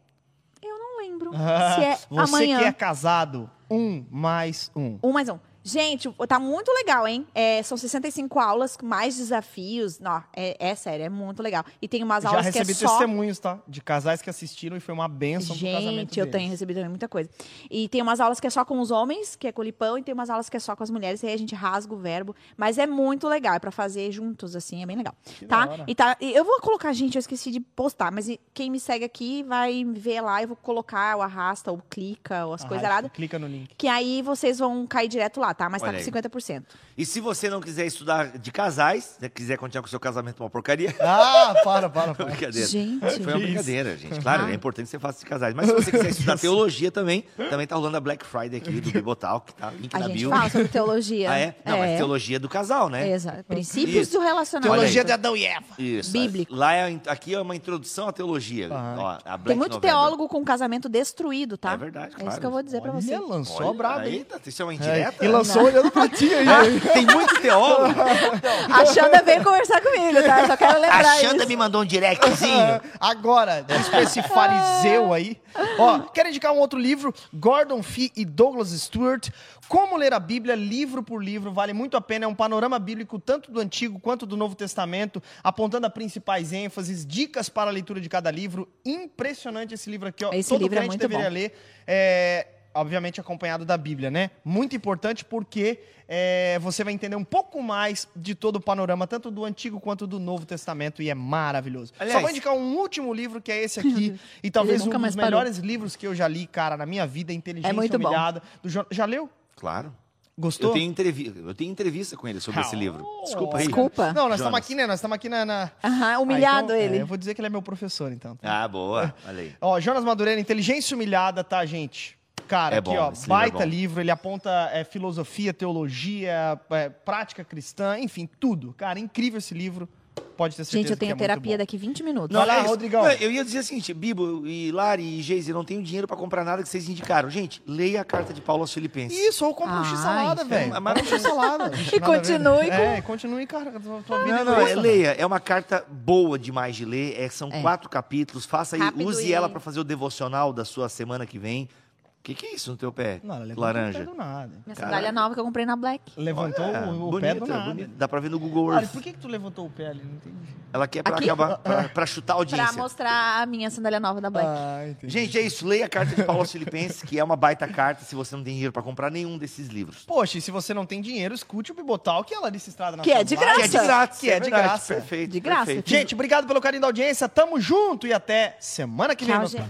eu não lembro, se é Você amanhã. que é casado, um mais um. Um mais um. Gente, tá muito legal, hein? É, são 65 aulas, mais desafios. Não, é, é sério, é muito legal. E tem umas Já aulas que é recebi só... testemunhos, tá? De casais que assistiram e foi uma benção pro casamento Gente, eu deles. tenho recebido também muita coisa. E tem umas aulas que é só com os homens, que é com o lipão, e tem umas aulas que é só com as mulheres, e aí a gente rasga o verbo. Mas é muito legal, é pra fazer juntos, assim, é bem legal. da tá? E tá? eu vou colocar, gente, eu esqueci de postar, mas quem me segue aqui vai ver lá, eu vou colocar o arrasta, ou clica, ou as coisas aradas. Clica no link. Que aí vocês vão cair direto lá, tá? Mas Olha tá aí. com 50%. E se você não quiser estudar de casais, se quiser continuar com o seu casamento uma porcaria, Ah, para, para, para. brincadeira. Gente. Foi uma Que brincadeira, gente. Claro, Ah. é importante que você faça de casais. Mas se você quiser estudar teologia também, também tá rolando a Black Friday aqui do Bibotalk, tá? Link A na gente bio. fala sobre teologia. Ah, é? Não, mas teologia do casal, né? Exato. Princípios Isso. do relacionamento. Teologia Olha de Adão e Eva. Isso. Bíblico. Lá é, aqui é uma introdução à teologia. Ah. Ó, a Black Tem muito November. teólogo com casamento destruído, tá? É verdade, É claro. isso que eu vou dizer pra você. Olha, lançou Olha, a braba, hein? Eita, isso é uma É, indireta? e lançou olhando pra ti aí. Ah, tem muito teólogo. A Xanda veio conversar comigo, tá? Só quero lembrar A Xanda isso. me mandou um directzinho. Agora, diz pra esse fariseu aí. Ó, quero indicar um outro livro, Gordon Fee e Douglas Stewart. Como ler a Bíblia livro por livro, vale muito a pena. É um panorama bíblico tanto do Antigo quanto do Novo Testamento, apontando a principais ênfases, dicas para a leitura de cada livro. Impressionante esse livro aqui, ó. Esse Todo livro é muito deveria bom. ler. É, obviamente acompanhado da Bíblia, né? Muito importante porque é, você vai entender um pouco mais de todo o panorama, tanto do Antigo quanto do Novo Testamento, e é maravilhoso. Só Aliás- vou indicar um último livro, que é esse aqui, e talvez um dos mais parou. melhores livros que eu já li, cara, na minha vida, Inteligência É muito bom. Humilhada. do Jo- Já leu? Claro. Gostou? Eu tenho, entrevi eu tenho entrevista com ele sobre esse livro. Desculpa aí. Desculpa. Não, nós estamos aqui, né? Nós estamos aqui na... na... Aham, humilhado Ah, então, ele. é, eu vou dizer que ele é meu professor, então. Ah, boa. Olha aí. Ó, Jonas Madureira, Inteligência Humilhada, tá, gente? Cara, É aqui, bom, ó, esse livro é baita livro, ele aponta é, filosofia, teologia, é, prática cristã, enfim, tudo. Cara, incrível esse livro. Pode ter certeza Gente, eu que tenho é terapia daqui 20 minutos. Vai lá, é. Rodrigão. Não, eu ia dizer o seguinte, Bibo e Lari e Geise, eu não tenho dinheiro pra comprar nada que vocês indicaram. Gente, leia a carta de Paulo aos Filipenses. Isso, ou compra um X-salada, velho. Compra um X-salada. E continue com- É, continue, cara, tua, tua vida. Não, não, é, leia. É uma carta boa demais de ler. É, são É. quatro capítulos. Faça aí, Rápido use e- ela pra fazer o devocional da sua semana que vem. O que, que é isso no teu pé? Não, ela levantou Laranja. o pé do nada. Minha Caraca. sandália nova que eu comprei na Black. Levantou Olha, o, o bonita, pé do nada. bonita. Dá pra ver no Google Earth. por que, que tu levantou o pé ali? Não entendi. Ela quer pra, acabar, pra, pra chutar a Pra audiência. mostrar a minha sandália nova da Black. Ah, entendi. Gente, é isso. Leia a carta de Paulo aos Filipenses, que é uma baita carta se você não tem dinheiro pra comprar nenhum desses livros. Poxa, e se você não tem dinheiro, escute o Bibotal, que é a Larissa Estrada na Que é de graça. Que é de grátis. Que é de verdade, graça. Perfeito. De graça. perfeito. Gente, obrigado pelo carinho da audiência. Tamo junto e até semana que vem, Tchau.